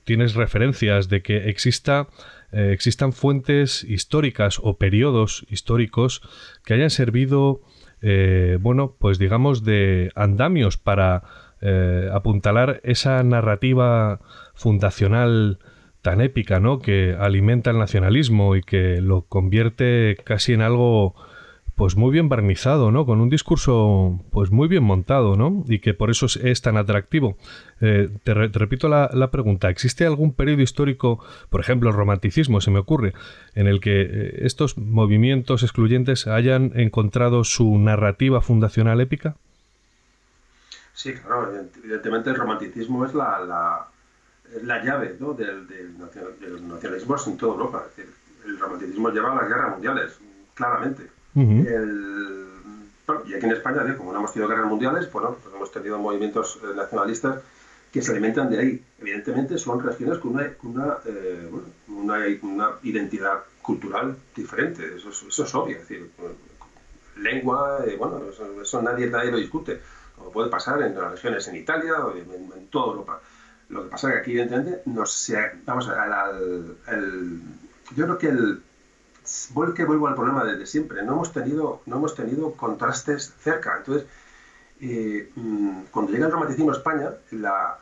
tienes referencias de que exista, eh, existan fuentes históricas o periodos históricos que hayan servido, eh, bueno, pues digamos de andamios para apuntalar esa narrativa fundacional tan épica, ¿no? Que alimenta el nacionalismo y que lo convierte casi en algo pues muy bien barnizado, ¿no? Con un discurso pues muy bien montado, ¿no? Y que por eso es, tan atractivo. Eh, te, repito la, pregunta, ¿existe algún periodo histórico, por ejemplo el romanticismo, se me ocurre, en el que eh, estos movimientos excluyentes hayan encontrado su narrativa fundacional épica? Sí, claro, evidentemente el romanticismo es la, la, llave ¿no? del, del, nacionalismo en toda Europa. el romanticismo lleva a las guerras mundiales, claramente y aquí en España, como no hemos tenido guerras mundiales, bueno, pues hemos tenido movimientos eh, nacionalistas que se alimentan de ahí. Evidentemente son regiones con una, eh, una, identidad cultural diferente, eso es, obvio. Es decir, lengua, eh, bueno, eso, nadie, nadie lo discute, como puede pasar en las regiones en Italia o en, toda Europa. Lo que pasa es que aquí, evidentemente, nos, vamos a, yo creo que el, vuelvo, que vuelvo al problema desde siempre. No hemos tenido, no hemos tenido contrastes cerca. Entonces, eh, mm, cuando llega el romanticismo a España, la,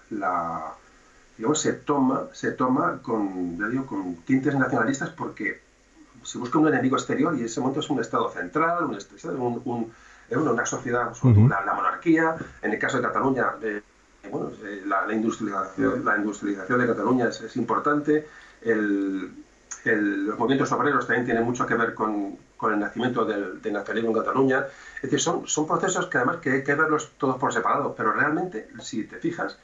digamos, se toma, se toma con, digo, con tintes nacionalistas porque se busca un enemigo exterior y ese momento es un Estado central, un, una sociedad, la, monarquía. En el caso de Cataluña, eh, bueno, eh, la, industrialización, la industrialización de Cataluña es, es importante. El, los movimientos obreros también tienen mucho que ver con, el nacimiento del, nacionalismo en Cataluña. Es decir, son, son procesos que además que hay que verlos todos por separado, pero realmente, si te fijas,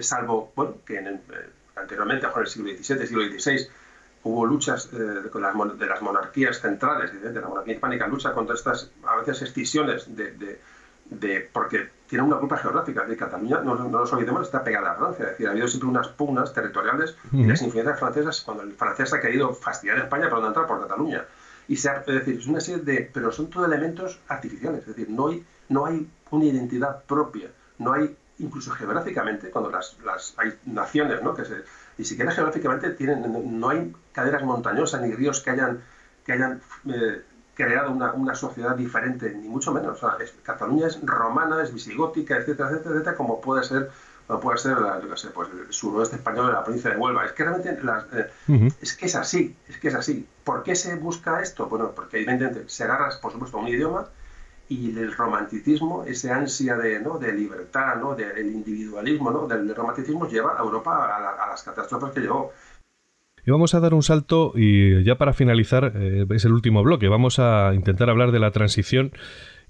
salvo, bueno, que en eh, anteriormente, en el siglo XVII, siglo XVI, hubo luchas eh, con las, de las monarquías centrales, de la monarquía hispánica, lucha contra estas, a veces, escisiones de de, porque tiene una culpa geográfica. De Cataluña, no, no nos olvidemos, está pegada a Francia. Es decir, ha habido siempre unas pugnas territoriales y las influencias francesas cuando el francés ha querido fastidiar a España para no entrar por Cataluña. Y se es decir, es una serie de. Pero son todos elementos artificiales. Es decir, no hay, no hay una identidad propia. No hay, incluso geográficamente, cuando las, las hay naciones, ¿no? Que se, ni siquiera geográficamente tienen, no hay caderas montañosas ni ríos que hayan, que hayan eh, creado una, una, sociedad diferente, ni mucho menos. Cataluña es romana, es visigótica, etcétera, etcétera, etcétera, como puede ser no puede ser, la, yo qué sé, pues el suroeste español de la provincia de Huelva. Es que realmente eh, es que es así, es que es así. ¿Por qué se busca esto? Bueno, porque evidentemente se agarra, por supuesto, a un idioma y el romanticismo, ese ansia de, ¿no? de libertad, ¿no? del individualismo, ¿no? del romanticismo lleva a Europa a, las catástrofes que llevó. Y vamos a dar un salto y ya para finalizar, eh, es el último bloque, vamos a intentar hablar de la transición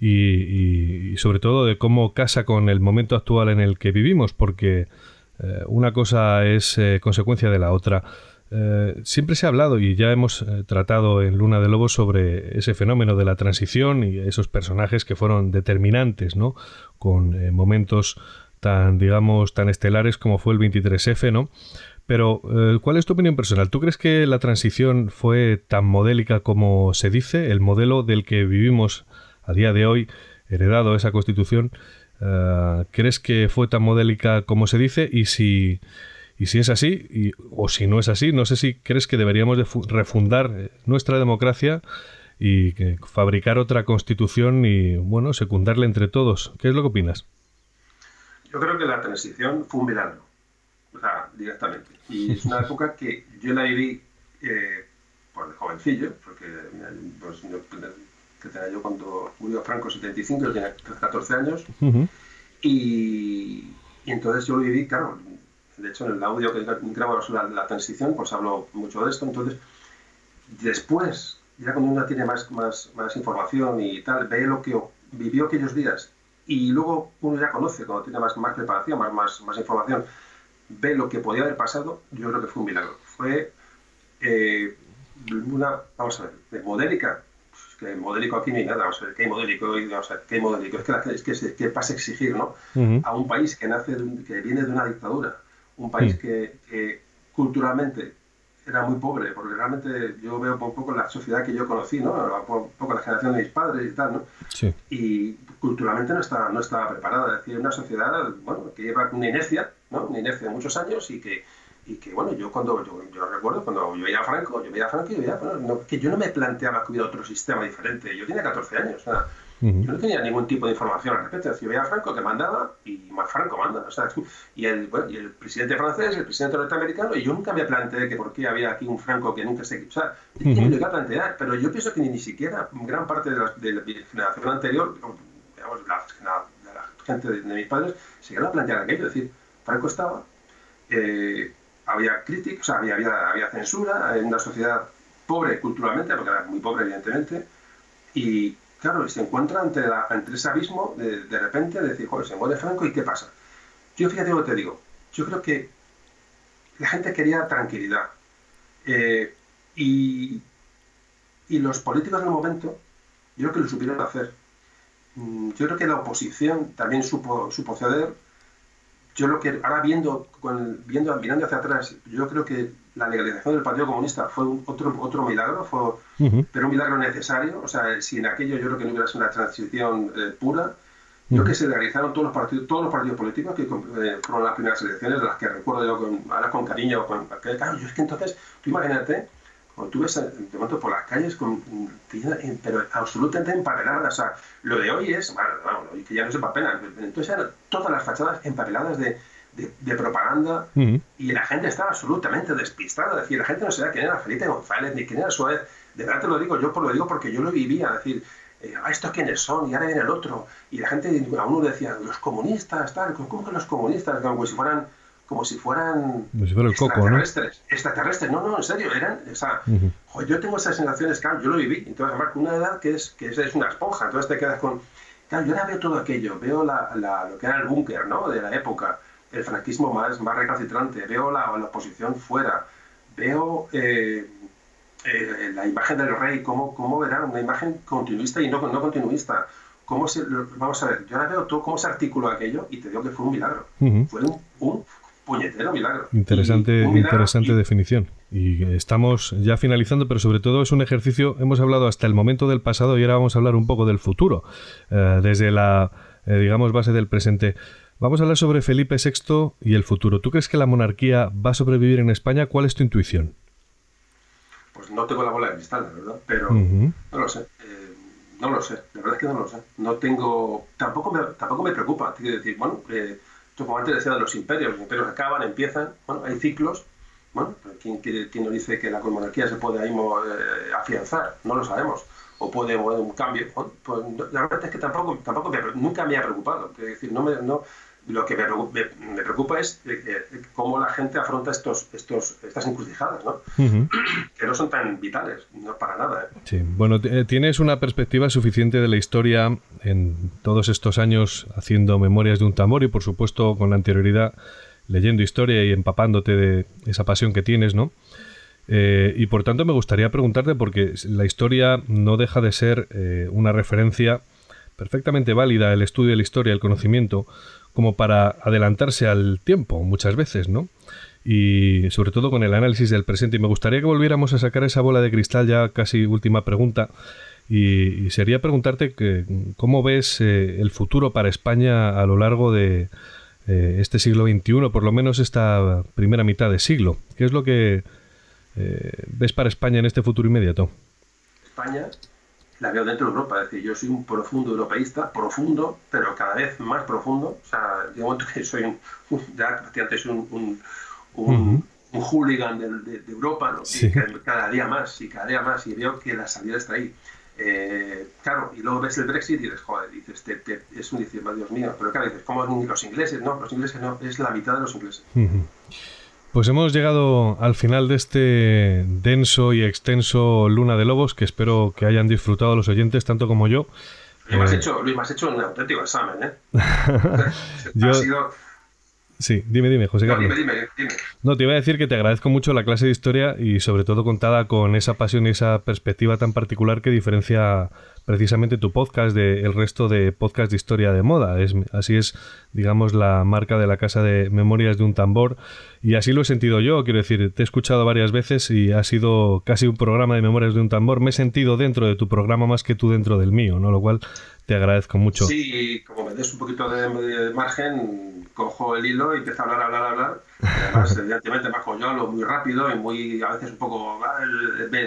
y, sobre todo de cómo casa con el momento actual en el que vivimos, porque eh, una cosa es eh, consecuencia de la otra. Siempre se ha hablado y ya hemos tratado en Luna de Lobos sobre ese fenómeno de la transición y esos personajes que fueron determinantes, ¿no? Con momentos tan, digamos, tan estelares como fue el 23F, ¿no? Pero, ¿cuál es tu opinión personal? ¿Tú crees que la transición fue tan modélica como se dice? ¿El modelo del que vivimos a día de hoy, heredado esa constitución, crees que fue tan modélica como se dice? Y si y si es así, o si no es así, no sé si crees que deberíamos de refundar eh, nuestra democracia y fabricar otra constitución y, bueno, secundarla entre todos. ¿Qué es lo que opinas? Yo creo que la transición fue un milagro, o sea, directamente. Y es una época que yo la viví eh, por de jovencillo, porque pues, que tenía yo cuando murió Franco 75, yo tenía 14 años, y, y entonces yo lo viví, claro, de hecho, en el audio que grabo sobre la, transición, pues hablo mucho de esto. Entonces, después, ya cuando uno tiene más, más, más información y tal, ve lo que vivió aquellos días. Y luego uno ya conoce, cuando tiene más, más preparación, más, más, más información, ve lo que podía haber pasado, yo creo que fue un milagro. Fue eh, una, vamos a ver, modélica, pues que modélico aquí ni nada, vamos a ver, ¿qué modélico? Vamos a ver, ¿qué modélico? Es que, es que, es que pasa a exigir, ¿no? A un país que, nace que viene de una dictadura, un país que, culturalmente era muy pobre, porque realmente yo veo un poco la sociedad que yo conocí, ¿no? Un poco la generación de mis padres y tal, ¿no? Sí. Y culturalmente no estaba, no estaba preparada. Es decir, una sociedad, bueno, que lleva una inercia, ¿no? Una inercia de muchos años y que, y que bueno, yo cuando, yo, yo recuerdo cuando yo veía a Franco, yo veía a Franco y veía, bueno, que yo no me planteaba que hubiera otro sistema diferente. Yo tenía 14 años, o sea, yo no tenía ningún tipo de información al respecto. Si veía a Franco que mandaba y más Franco manda. O sea, y, el, bueno, y el presidente francés, el presidente norteamericano, y yo nunca me planteé que por qué había aquí un Franco que nunca se... O sea, yo me lo iba a plantear, pero yo pienso que ni, siquiera gran parte de la, de la generación anterior, digamos, la, la, gente de, mis padres, se llegó a plantear aquello. Es decir, Franco estaba, eh, había sea, había, censura en una sociedad pobre culturalmente, porque era muy pobre evidentemente, y Claro, se encuentra ante, ese abismo de, repente de decir, joder, se muere Franco y ¿qué pasa? Yo fíjate lo que te digo, yo creo que la gente quería tranquilidad. Eh, y, y, los políticos del momento, yo creo que lo supieron hacer. Mm, yo creo que la oposición también supo, supo ceder yo lo que ahora viendo, viendo, mirando hacia atrás, yo creo que la legalización del Partido Comunista fue otro, otro milagro, fue, pero un milagro necesario. O sea, si en aquello yo creo que no hubiera sido una transición eh, pura, yo creo que se legalizaron todos los partidos, todos los partidos políticos que eh, fueron las primeras elecciones, de las que recuerdo yo con, ahora con cariño. Con, claro, yo es que entonces, tú imagínate, cuando tú ves de momento por las calles, con, pero absolutamente empapeladas. O sea, lo de hoy es, bueno, que ya no sepa pena. Entonces eran todas las fachadas empapeladas de, de, propaganda y la gente estaba absolutamente despistada. Es decir, la gente no sabía quién era Felipe González ni quién era Suárez. De verdad te lo digo, yo por lo digo porque yo lo vivía. Es decir, eh, ah, ¿estos quiénes son? Y ahora viene el otro. Y la gente, a uno decía, los comunistas, tal. ¿Cómo que los comunistas? Como si fueran como si fueran extraterrestres, extraterrestres, no, no, en serio, eran, o sea, yo tengo esas sensaciones, claro, yo lo viví, entonces además con una edad que es, que es, una esponja, entonces te quedas con, claro, yo ahora veo todo aquello, veo la, la, lo que era el búnker, ¿no?, de la época, el franquismo más, más recalcitrante, veo la, la oposición fuera, veo eh, eh, la imagen del rey, cómo, cómo era una imagen continuista y no, no continuista, cómo se, vamos a ver, yo ahora veo todo cómo se articuló aquello y te digo que fue un milagro, fue un, un puñetero milagro. Interesante, interesante definición. Y estamos ya finalizando, pero sobre todo es un ejercicio, hemos hablado hasta el momento del pasado y ahora vamos a hablar un poco del futuro, eh, desde la, eh, digamos, base del presente. Vamos a hablar sobre Felipe VI y el futuro. ¿Tú crees que la monarquía va a sobrevivir en España? ¿Cuál es tu intuición? Pues no tengo la bola de cristal, verdad, pero no lo sé. Eh, no lo sé, la verdad es que no lo sé. No tengo, tampoco me, tampoco me preocupa. Quiero decir, bueno, como antes decía de los imperios, los imperios acaban, empiezan, bueno, hay ciclos. Bueno, ¿quién, quién nos dice que la monarquía se puede ahí eh, afianzar? No lo sabemos. O puede haber un cambio. pues, la verdad es que tampoco, tampoco nunca me ha preocupado. Es decir, no me, no, lo que me, preocupa es eh, eh, cómo la gente afronta estos, estos, estas encrucijadas, ¿no? que no son tan vitales, no para nada. ¿eh? Sí, bueno, tienes una perspectiva suficiente de la historia en todos estos años haciendo memorias de un tambor y por supuesto con la anterioridad leyendo historia y empapándote de esa pasión que tienes, ¿no? y por tanto me gustaría preguntarte, porque la historia no deja de ser una referencia perfectamente válida, el estudio de la historia, el conocimiento, como para adelantarse al tiempo muchas veces, ¿no? Y sobre todo con el análisis del presente. Y me gustaría que volviéramos a sacar esa bola de cristal ya casi última pregunta. Y, sería preguntarte que, cómo ves eh, el futuro para España a lo largo de eh, este siglo XXI, por lo menos esta primera mitad de siglo. ¿Qué es lo que eh, ves para España en este futuro inmediato? España la veo dentro de Europa. Es decir, yo soy un profundo europeísta, profundo, pero cada vez más profundo. O sea, digo que soy un, ya soy un, un, un, hooligan de, de, Europa, ¿no? y cada día más, y cada día más, y veo que la salida está ahí. Eh, claro, y luego ves el Brexit y dices, joder, dices, te, es un dice, Dios mío, pero claro, dices, ¿cómo los ingleses? No, los ingleses no, es la mitad de los ingleses. Pues hemos llegado al final de este denso y extenso Luna de Lobos, que espero que hayan disfrutado los oyentes tanto como yo. Luis, me has eh, hecho, has hecho un auténtico examen, ¿eh? yo... Sí, dime, dime, José Carlos. No, dime, dime, dime. No, te iba a decir que te agradezco mucho la clase de historia y sobre todo contada con esa pasión y esa perspectiva tan particular que diferencia precisamente tu podcast del resto de podcast de historia de moda. Es, así es, digamos, la marca de la casa de Memorias de un Tambor. Y así lo he sentido yo, quiero decir, te he escuchado varias veces y ha sido casi un programa de Memorias de un Tambor. Me he sentido dentro de tu programa más que tú dentro del mío, ¿no? Lo cual te agradezco mucho. Sí, como me des un poquito de, margen, cojo el hilo y empiezo a hablar, hablar, hablar. Además, evidentemente, bajo yo hablo muy rápido y muy, a veces un poco,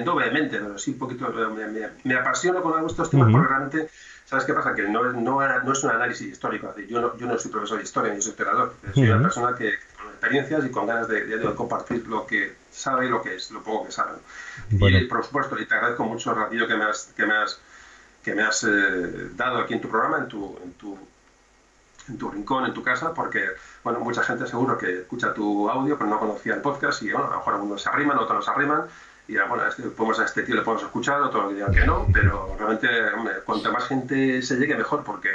no vehemente, pero sí un poquito, me, me, apasiono con estos temas porque realmente, ¿sabes qué pasa? Que no, no, no es un análisis histórico. Yo no, yo no soy profesor de historia ni soy esperador. Soy una persona que con experiencias y con ganas de, de, compartir lo que sabe y lo que es, lo poco que sabe. Y por supuesto, y te agradezco mucho el ratillo que me has, que me has que me has eh, dado aquí en tu programa, en tu, en tu, en tu rincón, en tu casa, porque bueno, mucha gente seguro que escucha tu audio, pero no conocía el podcast y bueno, a lo mejor algunos se arriman, otros no se arriman. Y bueno, este, podemos a este tío le podemos escuchar, otros digan que no, pero realmente, hombre, cuanta más gente se llegue, mejor, porque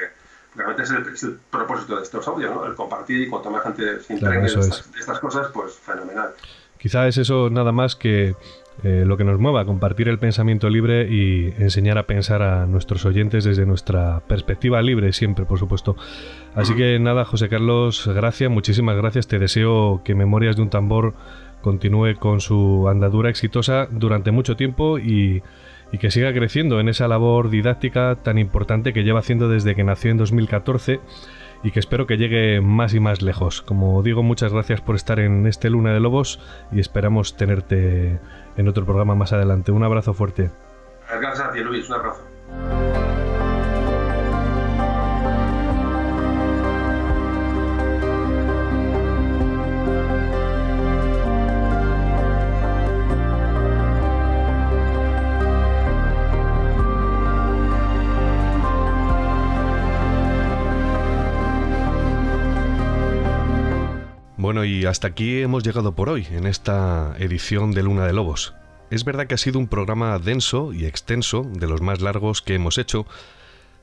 realmente es el, es el propósito de estos audios, ¿no? El compartir y cuanta más gente se impregne de, estas, de estas cosas, pues fenomenal. Quizá es eso nada más que eh, lo que nos mueva, compartir el pensamiento libre y enseñar a pensar a nuestros oyentes desde nuestra perspectiva libre siempre, por supuesto. Así que nada, José Carlos, gracias, muchísimas gracias. Te deseo que Memorias de un Tambor continúe con su andadura exitosa durante mucho tiempo y, y que siga creciendo en esa labor didáctica tan importante que lleva haciendo desde que nació en 2014 y que espero que llegue más y más lejos. Como digo, muchas gracias por estar en este Luna de Lobos y esperamos tenerte en otro programa más adelante. Un abrazo fuerte. Gracias Luis. Un abrazo. Bueno, y hasta aquí hemos llegado por hoy, en esta edición de Luna de Lobos. Es verdad que ha sido un programa denso y extenso, de los más largos que hemos hecho,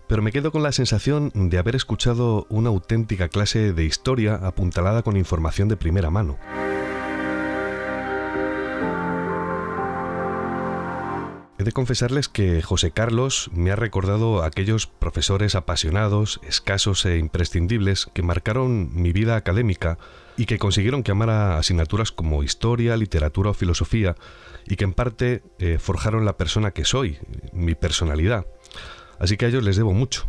pero me quedo con la sensación de haber escuchado una auténtica clase de historia apuntalada con información de primera mano. He de confesarles que José Carlos me ha recordado a aquellos profesores apasionados, escasos e imprescindibles que marcaron mi vida académica y que consiguieron que amara asignaturas como historia, literatura o filosofía y que en parte eh, forjaron la persona que soy, mi personalidad. Así que a ellos les debo mucho.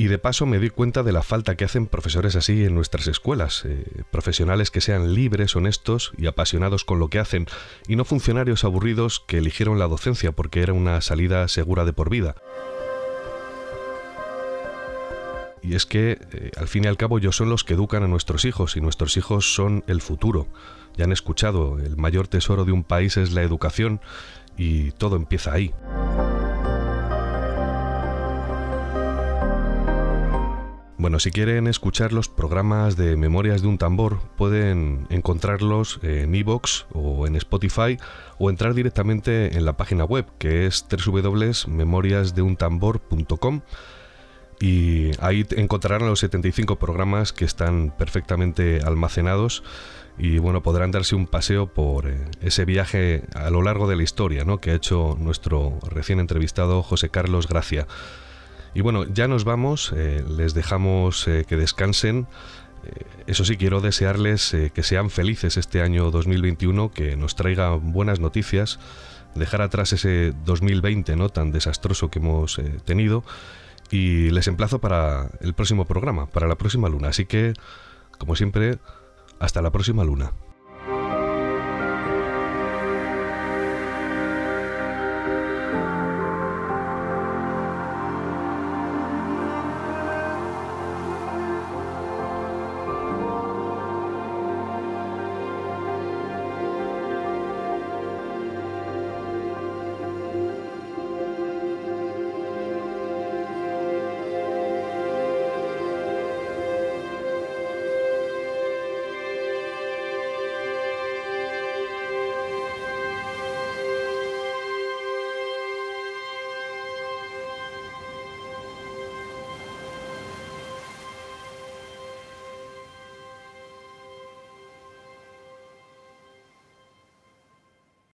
Y de paso me doy cuenta de la falta que hacen profesores así en nuestras escuelas, eh, profesionales que sean libres, honestos y apasionados con lo que hacen, y no funcionarios aburridos que eligieron la docencia porque era una salida segura de por vida. y es que eh, al fin y al cabo ellos son los que educan a nuestros hijos y nuestros hijos son el futuro. Ya han escuchado, el mayor tesoro de un país es la educación y todo empieza ahí. Bueno, si quieren escuchar los programas de Memorias de un Tambor, pueden encontrarlos en iVoox o en Spotify o entrar directamente en la página web que es www.memoriasdeuntambor.com y ahí encontrarán los 75 programas que están perfectamente almacenados y bueno, podrán darse un paseo por eh, ese viaje a lo largo de la historia ¿no? que ha hecho nuestro recién entrevistado José Carlos Gracia. Y bueno, ya nos vamos, eh, les dejamos eh, que descansen. eso sí, quiero desearles que sean felices este año 2021, que nos traiga buenas noticias, dejar atrás ese 2020 ¿no? tan desastroso que hemos tenido y les emplazo para el próximo programa, para la próxima luna. Así que, como siempre, hasta la próxima luna.